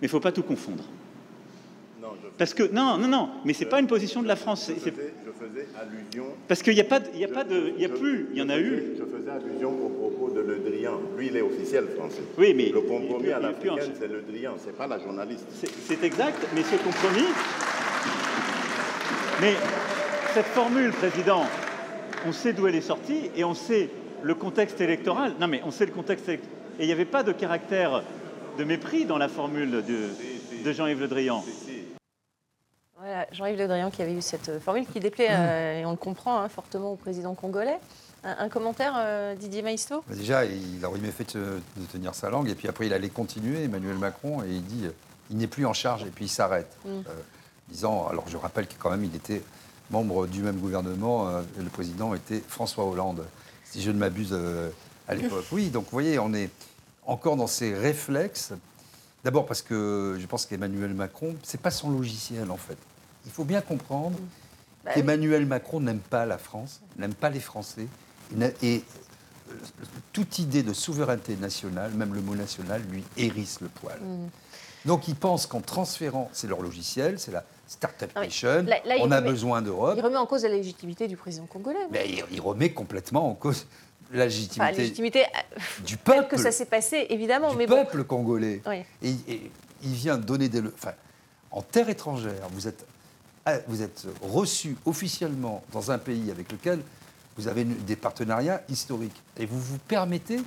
Mais il ne faut pas tout confondre. Parce que non, non, non, mais c'est pas une position de la France. Je faisais, allusion. Parce qu'il n'y a pas, il y a pas de, il y a plus, il y en a eu. Je faisais allusion au propos de Le Drian. Lui, il est officiel français. Oui, mais le compromis à l'africaine, c'est Le Drian, c'est pas la journaliste. C'est exact, mais ce compromis. Mais cette formule, président, on sait d'où elle est sortie et on sait le contexte électoral. Non, mais on sait le contexte. Et il n'y avait pas de caractère de mépris dans la formule de, de Jean-Yves Le Drian. Voilà, Jean-Yves Le Drian qui avait eu cette euh, formule qui déplaît, euh, et on le comprend, hein, fortement au président congolais. Un, commentaire, euh, Didier Maisto? Bah, Déjà, il aurait mieux fait de, tenir sa langue, et puis après, il allait continuer, Emmanuel Macron, et il dit il n'est plus en charge, et puis il s'arrête. Mm. disant, alors je rappelle que quand même, il était membre du même gouvernement, le président était François Hollande, si je ne m'abuse à l'époque. Oui, donc vous voyez, on est encore dans ces réflexes D'abord parce que je pense qu'Emmanuel Macron, c'est pas son logiciel en fait. Il faut bien comprendre bah qu'Emmanuel Macron n'aime pas la France, n'aime pas les Français, et euh, toute idée de souveraineté nationale, même le mot national, lui hérisse le poil. Mmh. Donc il pense qu'en transférant, c'est leur logiciel, c'est la Startup ah Nation, on a besoin d'Europe. Il remet en cause la légitimité du président congolais. Mais il, remet complètement en cause la légitimité, euh, du peuple. que ça s'est passé, évidemment. Du mais peuple congolais. Et, il vient donner des. Enfin, en terre étrangère, vous êtes, ah, vous êtes reçu officiellement dans un pays avec lequel vous avez des partenariats historiques. Et vous vous permettez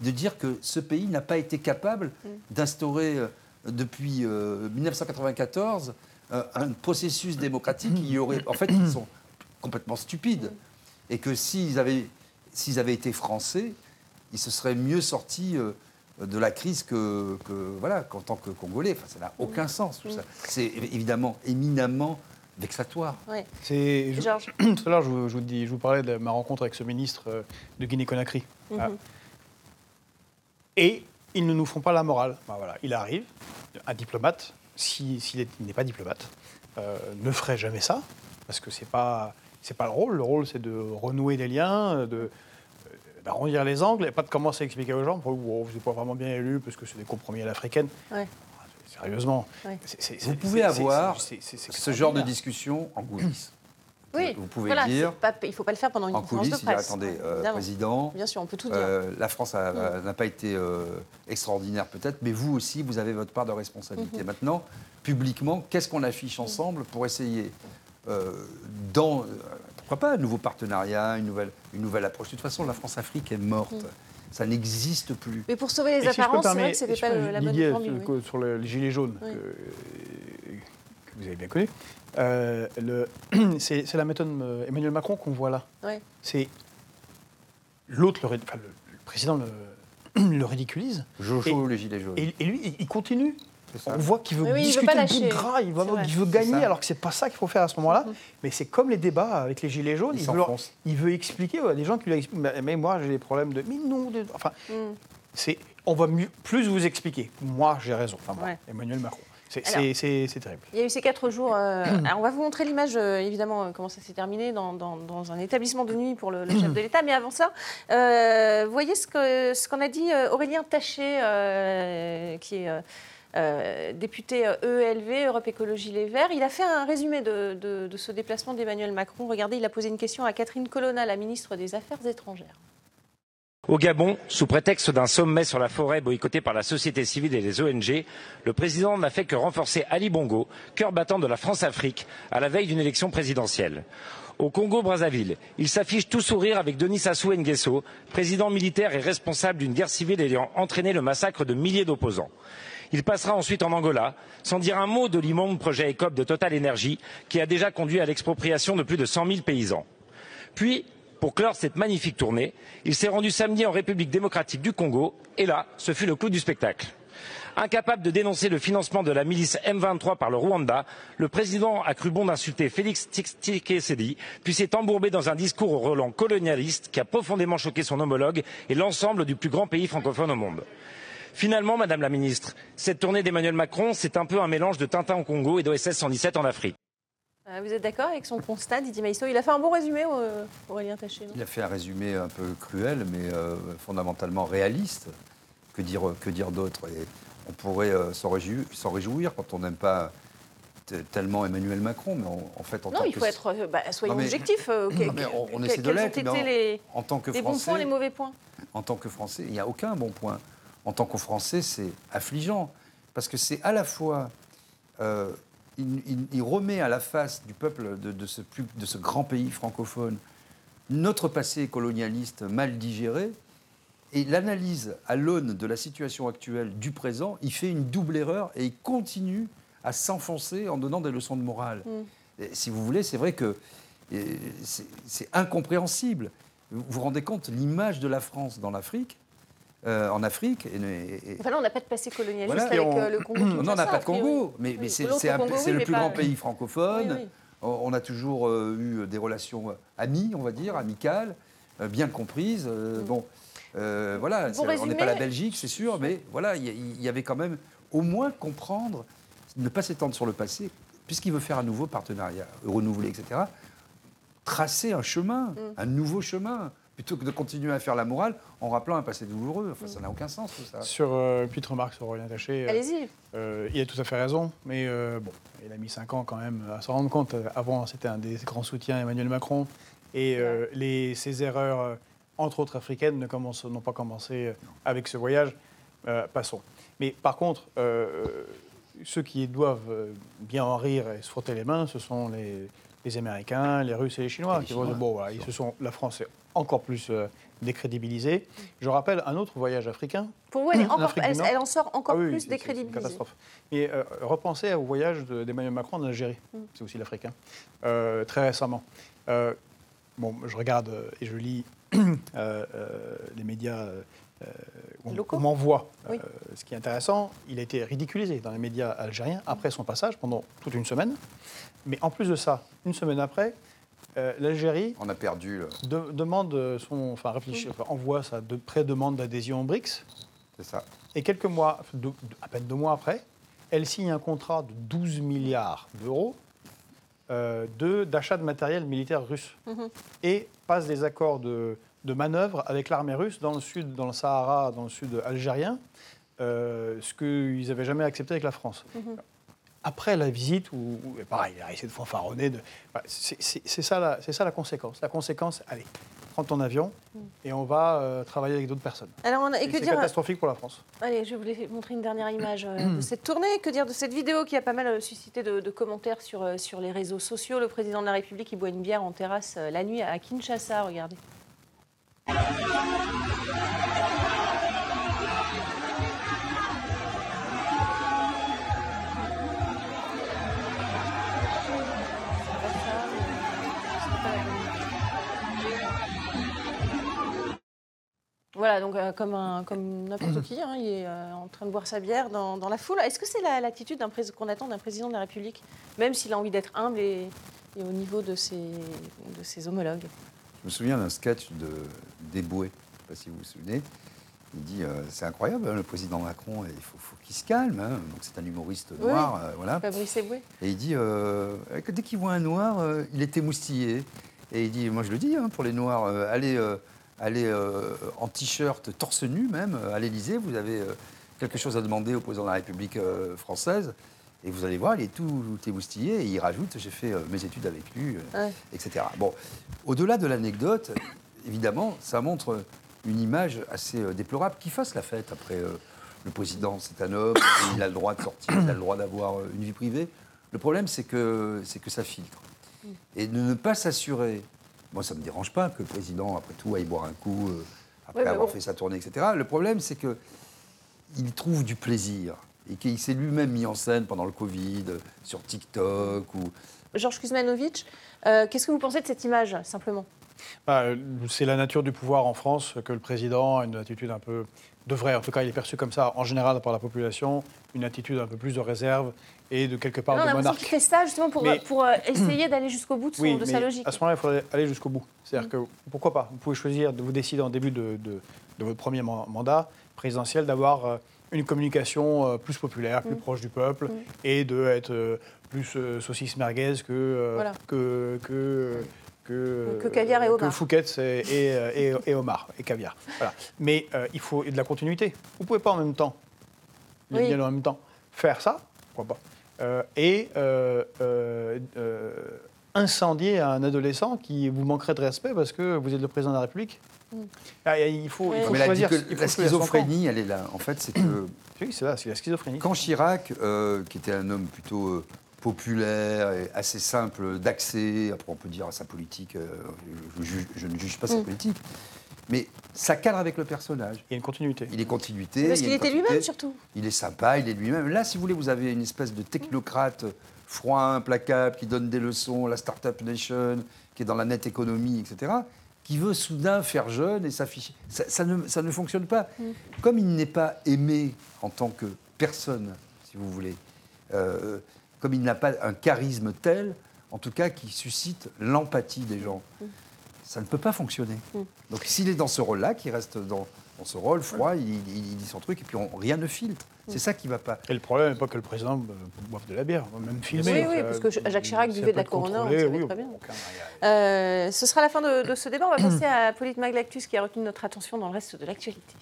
de dire que ce pays n'a pas été capable mm. d'instaurer, euh, depuis 1994, euh, un processus démocratique qui y aurait. En fait, ils sont complètement stupides. Et que s'ils avaient s'ils avaient été français, ils se seraient mieux sortis euh, de la crise que, voilà qu'en tant que Congolais. Enfin, ça n'a aucun sens. C'est évidemment éminemment vexatoire. C'est [CLEARS THROAT] tout à l'heure, je, vous dis, je vous parlais de ma rencontre avec ce ministre euh, de Guinée-Conakry. Mhm. Ah. Et ils ne nous font pas la morale. Ben voilà, il arrive, un diplomate, s'il n'est pas diplomate, euh, ne ferait jamais ça, parce que c'est pas c'est pas le rôle. Le rôle, c'est de renouer des liens, de d'arrondir les angles et pas de commencer à expliquer aux gens oh, vous n'êtes pas vraiment bien élu parce que c'est des compromis à l'africaine. Sérieusement. vous pouvez avoir ce genre de discussion en coulisses. Oui, vous pouvez dire. il ne faut pas le faire pendant une en conférence de presse. attendez, euh, président. Bien sûr, on peut tout dire. Euh, la France mm. n'a pas été euh, extraordinaire peut-être, mais vous aussi, vous avez votre part de responsabilité. Mm-hmm. Maintenant, publiquement, qu'est-ce qu'on affiche ensemble pour essayer euh, dans, pourquoi pas, un nouveau partenariat, une nouvelle, une nouvelle approche? De toute façon, la France-Afrique est morte. Mm. Ça n'existe plus. Mais pour sauver les apparences, c'est vrai que c'était pas la bonne formule. Sur les gilets jaunes, que, vous avez bien connu, euh, [CLEARS THROAT] c'est la méthode Emmanuel Macron qu'on voit là. C'est l'autre, le, enfin, le, président le, [CLEARS THROAT] le ridiculise. Jojo, les gilets jaunes. Et, et lui, il continue. On voit qu'il veut discuter il veut gras, il, veut, gagner, alors que c'est pas ça qu'il faut faire à ce moment-là. Mm-hmm. Mais c'est comme les débats avec les gilets jaunes. Il, veut, expliquer à des gens qui lui expliquent. Mais moi, j'ai des problèmes de. Mais non, enfin, mm. c'est. On va mieux, plus vous expliquer. Moi, j'ai raison. Emmanuel Macron. C'est terrible. Il y a eu ces quatre jours. Euh, [CLEARS THROAT] on va vous montrer l'image, euh, évidemment, euh, comment ça s'est terminé dans, un établissement de nuit pour le, chef de l'État. Mais avant ça, vous voyez ce qu'en ce qu'on a dit Aurélien Taché, qui est député EELV, e Europe Écologie Les Verts. Il a fait un résumé de, ce déplacement d'Emmanuel Macron. Regardez, il a posé une question à Catherine Colonna, la ministre des Affaires étrangères. Au Gabon, sous prétexte d'un sommet sur la forêt boycotté par la société civile et les ONG, le président n'a fait que renforcer Ali Bongo, cœur battant de la France-Afrique, à la veille d'une élection présidentielle. Au Congo-Brazzaville, il s'affiche tout sourire avec Denis Sassou Nguesso, président militaire et responsable d'une guerre civile ayant entraîné le massacre de milliers d'opposants. Il passera ensuite en Angola, sans dire un mot de l'immonde projet ECOP de Total Energy, qui a déjà conduit à l'expropriation de plus de 100 000 paysans. Puis, pour clore cette magnifique tournée, il s'est rendu samedi en République démocratique du Congo, et là, ce fut le clou du spectacle. Incapable de dénoncer le financement de la milice M23 par le Rwanda, le président a cru bon d'insulter Félix Tshisekedi, puis s'est embourbé dans un discours au relent colonialiste qui a profondément choqué son homologue et l'ensemble du plus grand pays francophone au monde. Finalement, Madame la Ministre, cette tournée d'Emmanuel Macron, c'est un peu un mélange de Tintin au Congo et d'OSS 117 en Afrique. Euh, Vous êtes d'accord avec son constat, Didier Maïsto Il a fait un bon résumé, euh, Aurélien Taché, non? Il a fait un résumé un peu cruel, mais euh, fondamentalement réaliste. Que dire, que dire d'autre? Et On pourrait euh, s'en réjouir, quand on n'aime pas tellement Emmanuel Macron, mais en, en fait, en Non, tant il que faut être. bah, soyons Non, mais- objectifs. euh, [COUGHS] que- Non, mais on- on que- essaie de l'être, mais en- les, en tant que les bons Français, points, les mauvais points? en tant que Français, il n'y a aucun bon point. En tant que Français, c'est affligeant. Parce que c'est à la fois. Il, il- il remet à la face du peuple de, de ce plus- de ce grand pays francophone notre passé colonialiste mal digéré. Et l'analyse à l'aune de la situation actuelle du présent, il fait une double erreur et il continue à s'enfoncer en donnant des leçons de morale. Et si vous voulez, c'est vrai que c'est c'est incompréhensible. Vous vous rendez compte l'image de la France dans l'Afrique, euh, en Afrique. et- et- et- Enfin, là, on n'a pas de passé colonialiste Voilà. avec on- euh, le Congo. [COUGHS] on n'en a Kinshasa, pas de. Congo, mais, c'est le plus pas- grand pays francophone. Oui, oui. On on a toujours euh, eu des relations amies, on va dire, amicales, bien comprises. euh, Bon, euh, voilà, on n'est pas la Belgique, c'est sûr, mais voilà, il y, avait quand même au moins comprendre, ne pas s'étendre sur le passé, puisqu'il veut faire un nouveau partenariat, renouvelé, etc. Tracer un chemin, un nouveau chemin, plutôt que de continuer à faire la morale en rappelant un passé douloureux. Enfin, ça n'a aucun sens tout ça. Sur euh, une petite remarque sur Aurélien Taché. euh, Allez-y. euh, il a tout à fait raison, mais euh, bon, il a mis 5 ans quand même à s'en rendre compte. Avant, c'était un des grands soutiens Emmanuel Macron. Et euh, les, ces erreurs, entre autres africaines, ne commencent- n'ont pas commencé avec ce voyage. Euh, passons. Mais par contre, euh, ceux qui doivent bien en rire et se frotter les mains, ce sont les, les Américains, les Russes et les Chinois. Et les qui vont dire, bon, voilà, ils se sont, la France est encore plus euh, décrédibilisée. Je rappelle un autre voyage africain Pour vous, elle, est En encore, Afrique du elle, Nord. elle en sort encore ah oui, plus c'est une décrédibilisée. catastrophe. Et euh, repensez au voyage de- d'Emmanuel Macron en Algérie. Mm. C'est aussi l'Africain. Euh, très récemment. Euh, bon, je regarde euh, et je lis [CLEARS THROAT] les médias. euh, on- on m'envoie. Oui. Euh, ce qui est intéressant, il a été ridiculisé dans les médias algériens après son passage pendant toute une semaine. Mais en plus de ça, une semaine après, euh, l'Algérie On a perdu. euh, de- demande son, enfin réfléchit, enfin, envoie sa de, pré-demande d'adhésion au BRICS. C'est ça. Et quelques mois, à peine deux mois après, elle signe un contrat de 12 milliards d'euros euh, de- d'achat de matériel militaire russe Mhm. et passe des accords de, de manœuvre avec l'armée russe dans le sud, dans le Sahara, dans le sud algérien, euh, ce qu'ils n'avaient jamais accepté avec la France. Après la visite, où, où- pareil, il a essayé de fanfaronner, de, c'est ça, la- c'est ça la conséquence. La conséquence, allez, prends ton avion et on va euh, travailler avec d'autres personnes. Alors, on a- et Et que C'est dire catastrophique pour la France. Allez, je voulais montrer une dernière image euh, [CLEARS THROAT] de cette tournée. Que dire de cette vidéo qui a pas mal euh, suscité de, de commentaires sur, euh, sur les réseaux sociaux? Le président de la République, il boit une bière en terrasse euh, la nuit à Kinshasa, regardez. Voilà, donc euh, comme, un- comme n'importe qui, [CLEARS THROAT] hein, il est euh, en train de boire sa bière dans, dans la foule. Est-ce que c'est la- l'attitude d'un prés- qu'on attend d'un président de la République, même s'il a envie d'être humble et, et au niveau de ses, de ses homologues? Je me souviens d'un sketch de d'Eboué, je ne sais pas si vous vous souvenez. Il dit euh, C'est incroyable, hein, le président Macron, il faut, faut qu'il se calme. hein. Donc c'est un humoriste noir. voilà. Fabrice Eboué Et il dit que dès qu'il voit un noir, il est émoustillé. Et il dit Moi je le dis pour les noirs, allez, allez euh, en t-shirt, torse nu même, euh, à l'Élysée, vous avez euh, quelque chose à demander au président de la République euh, française. Et vous allez voir, il est tout, émoustillé. Et il rajoute J'ai fait mes études avec lui, Ouais. etc. Bon, au-delà de l'anecdote, évidemment, ça montre une image assez déplorable. Qu'il fasse la fête après le président, c'est un homme, il a le droit de sortir, il a le droit d'avoir une vie privée. Le problème, c'est que, c'est que ça filtre. Et de ne pas s'assurer. Moi, ça ne me dérange pas que le président, après tout, aille boire un coup, euh, après avoir bon. fait sa tournée, etc. Le problème, c'est que il trouve du plaisir. Et qu'il s'est lui-même mis en scène pendant le Covid, euh, sur TikTok ou Georges Kuzmanovic, euh, qu'est-ce que vous pensez de cette image, simplement? Bah, c'est la nature du pouvoir en France que le président a une attitude un peu devrait, en tout cas, il est perçu comme ça en général par la population, une attitude un peu plus de réserve et de quelque part Non, On a de l'impression qu'il monarque. fait ça justement pour, Mais- pour euh, essayer d'aller jusqu'au bout de, son- Oui, de sa mais logique. à ce moment-là, il faudrait aller jusqu'au bout. C'est-à-dire que pourquoi pas? Vous pouvez choisir de vous décider en début de, de- de votre premier man- mandat présidentiel d'avoir euh, une communication euh, plus populaire, plus Mm. proche du peuple, Mm. et de être plus saucisse merguez que, Voilà. que, que, que, Que caviar et homard. Que Fouquet's et, et, et- et homard, et caviar. Voilà. Mais euh, il faut de la continuité. Vous ne pouvez pas en même temps, les Oui. en même temps, faire ça, pourquoi pas, et euh, euh, euh, incendier un adolescent qui vous manquerait de respect parce que vous êtes le président de la République. Mm. Ah, il faut, il faut Mais choisir. que il faut la schizophrénie, elle est là. En fait, c'est que [CLEARS THROAT] Oui, c'est là, c'est la schizophrénie. quand Chirac, euh, qui était un homme plutôt euh, populaire et assez simple d'accès, après on peut dire à sa politique, euh, je ne juge pas sa Mm. politique, mais ça cadre avec le personnage. Il y a une continuité. Il est continuité. Parce qu'il était lui-même surtout. Il est sympa, il est lui-même. Là, si vous voulez, vous avez une espèce de technocrate froid, implacable, qui donne des leçons, la Startup Nation, qui est dans la net économie, etc., qui veut soudain faire jeune et s'afficher. Ça, ça ne, ça ne fonctionne pas. Comme il n'est pas aimé en tant que personne, si vous voulez, euh, comme il n'a pas un charisme tel, en tout cas, qui suscite l'empathie des gens, ça ne peut pas fonctionner. Donc s'il est dans ce rôle-là, qu'il reste dans, dans ce rôle froid, il, il- il dit son truc et puis on- rien ne filtre. C'est ça qui ne va pas. Et le problème n'est pas que le président euh, boive de la bière, même filmé. Oui, oui, ça- parce que Jacques Chirac buvait de la Corona, on contrôlé, le savait oui, très bien. aucun- Euh, ce sera la fin de, de ce débat. On va passer à Polite Maglactus qui a retenu notre attention dans le reste de l'actualité.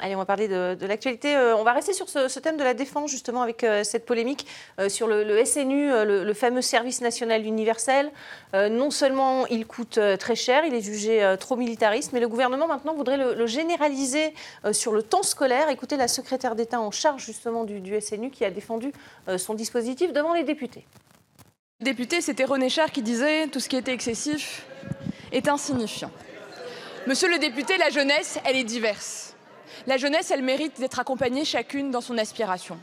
Allez, on va parler de, l'actualité. Euh, on va rester sur ce, thème de la défense, justement, avec euh, cette polémique euh, sur le, SNU, le, fameux service national universel. Non seulement il coûte très cher, il est jugé trop militariste, mais le gouvernement maintenant voudrait le, généraliser sur le temps scolaire. Écoutez la secrétaire d'État en charge, justement, du, SNU qui a défendu son dispositif devant les députés. Député, c'était René Char qui disait tout ce qui était excessif est insignifiant. Monsieur le député, la jeunesse, elle est diverse. La jeunesse, elle mérite d'être accompagnée chacune dans son aspiration.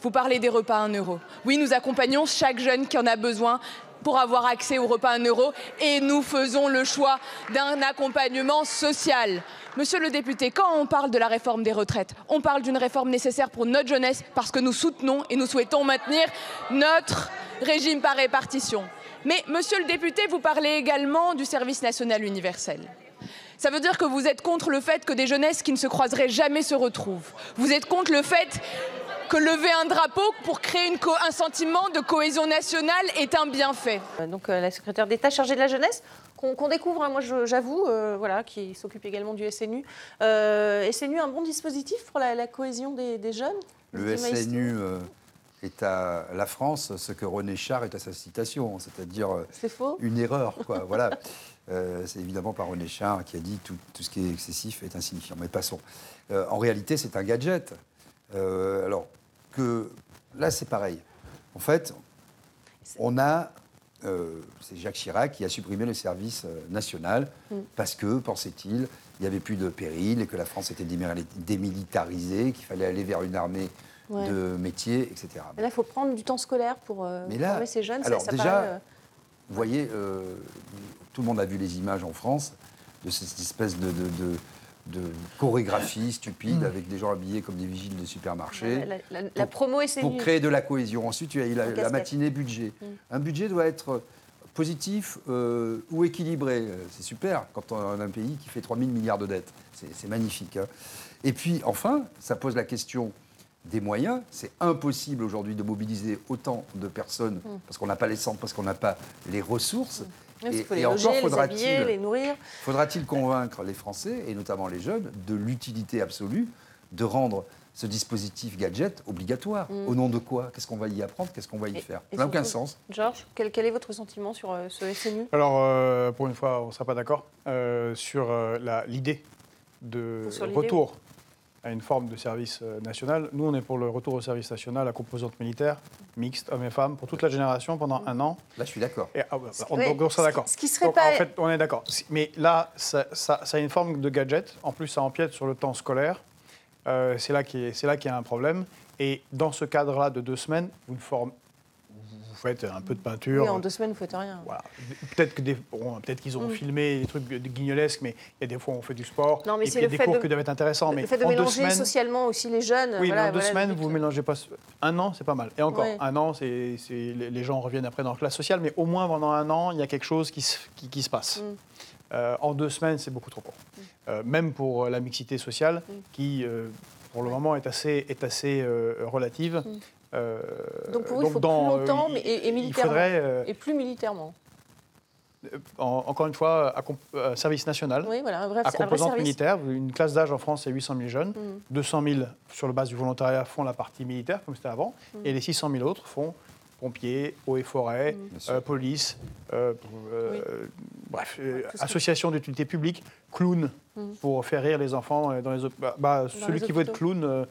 Vous parlez des repas à 1 euro. Oui, nous accompagnons chaque jeune qui en a besoin pour avoir accès aux repas à 1 euro et nous faisons le choix d'un accompagnement social. Monsieur le député, quand on parle de la réforme des retraites, on parle d'une réforme nécessaire pour notre jeunesse parce que nous soutenons et nous souhaitons maintenir notre régime par répartition. Mais monsieur le député, vous parlez également du service national universel. Ça veut dire que vous êtes contre le fait que des jeunesses qui ne se croiseraient jamais se retrouvent. Vous êtes contre le fait que lever un drapeau pour créer une un sentiment de cohésion nationale est un bienfait. Euh, Donc euh, la secrétaire d'État chargée de la jeunesse, qu'on découvre, hein, moi j'avoue, euh, voilà, qui s'occupe également du SNU. Euh, SNU, un bon dispositif pour la, la cohésion des, des jeunes Le. SNU euh, est à la France ce que René Char est à sa citation, c'est-à-dire C'est faux une erreur. Quoi. voilà. [LAUGHS] Euh, c'est évidemment pas René Char qui a dit tout, tout ce qui est excessif est insignifiant. Mais passons. Euh, en réalité, c'est un gadget. Euh, alors que là, c'est pareil. En fait, on a. c'est Jacques Chirac qui a supprimé le service national Mm. parce que, pensait-il, il n'y avait plus de péril et que la France était démili- démilitarisée, qu'il fallait aller vers une armée Ouais. de métiers, etc. Mais là, il faut prendre du temps scolaire pour former ces jeunes. ça- alors ça déjà, paraît, Vous voyez, euh, tout le monde a vu les images en France de cette espèce de, de- de- de chorégraphie stupide avec des gens habillés comme des vigiles de supermarché. la, la- la- la promo. Pour créer de la cohésion. Ensuite, il y a eu la, matinée budget. Mm. Un budget doit être positif euh, ou équilibré. Euh, C'est super quand on a un pays qui fait 3 000 milliards de dettes. C'est c'est magnifique. hein. Et puis, enfin, ça pose la question des moyens. C'est impossible aujourd'hui de mobiliser autant de personnes Mm. parce qu'on n'a pas les centres, parce qu'on n'a pas les ressources. Oui, il faut Et- les et loger, encore les faudra-t-il les nourrir. Faudra-t-il convaincre les Français, et notamment les jeunes, de l'utilité absolue de rendre ce dispositif gadget obligatoire? Mm. Au nom de quoi? Qu'est-ce qu'on va y apprendre? Qu'est-ce qu'on va y Et- faire? et Ça n'a aucun sens. Georges, quel, quel est votre sentiment sur euh, ce SNU Alors, euh, pour une fois, on ne sera pas d'accord euh, sur euh, l'idée de retour à une forme de service euh, national. Nous, on est pour le retour au service national à composante militaire, mixte, hommes et femmes, pour toute la génération pendant un an. Là, je suis d'accord. Ah, bah, on, sera d'accord. ce qui serait Donc, pas- En fait, on est d'accord. Mais là, ça, ça- ça a une forme de gadget. En plus, ça empiète sur le temps scolaire. Euh, c'est là qu'il y, a- c'est là qu'il y a un problème. Et dans ce cadre-là de deux semaines, vous, ne form- vous faites un peu de peinture. Oui, en deux semaines, vous ne faites rien. Voilà. Peut-être que des- bon, peut-être qu'ils ont Mm. filmé des trucs de guignolesques, mais il y a des fois où on fait du sport. Non, mais et c'est puis il y a le des cours de- qui doivent être intéressants. Mais le fait de mélanger semaines, socialement aussi les jeunes. oui, voilà, mais en deux voilà, semaines, vous ne mélangez pas. Un an, c'est pas mal. Et encore, Ouais. un an, c'est, les gens reviennent après dans leur classe sociale, mais au moins pendant un an, il y a quelque chose qui se, qui, qui se passe. Mm. Euh, en deux semaines, c'est beaucoup trop court. Euh, même pour la mixité sociale, qui, euh, pour le moment, est assez, est assez euh, relative. Euh, Donc pour vous, il faut dans, plus euh, longtemps mais, et, et il militairement. faudrait, euh, Et plus militairement. en- encore une fois, euh, service national. Oui, voilà, un vrai, à un vrai composante militaire. Une classe d'âge en France, c'est 800 000 jeunes. Mm. 200 000 sur la base du volontariat font la partie militaire, comme c'était avant. Mm. Et les 600 000 autres font pompiers, eaux et forêts, Mm. euh, police, euh, euh, Oui. euh, association d'utilité publique, clown, Mm. pour faire rire les enfants dans les... bah, bah, celui les qui veut être clown euh,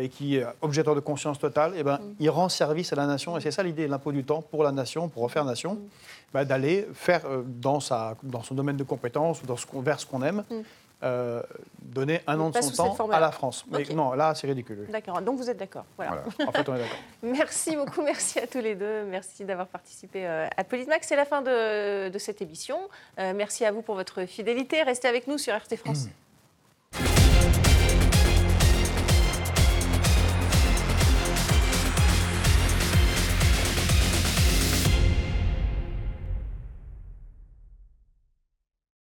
et qui est objecteur de conscience totale, eh ben, Mm. il rend service à la nation. Et c'est ça l'idée, l'impôt du temps pour la nation, pour refaire nation, bah, d'aller faire euh, dans, sa, dans son domaine de compétences ou dans ce qu'on- vers ce qu'on aime, Mm. euh, donner un an de son temps à la France. Mais non, là, c'est ridicule. D'accord, donc vous êtes d'accord. Voilà. En fait, on est d'accord. [LAUGHS] Merci beaucoup, merci à tous les deux. Merci d'avoir participé euh, à Politmax. C'est la fin de, de cette émission. Euh, merci à vous pour votre fidélité. Restez avec nous sur RT France.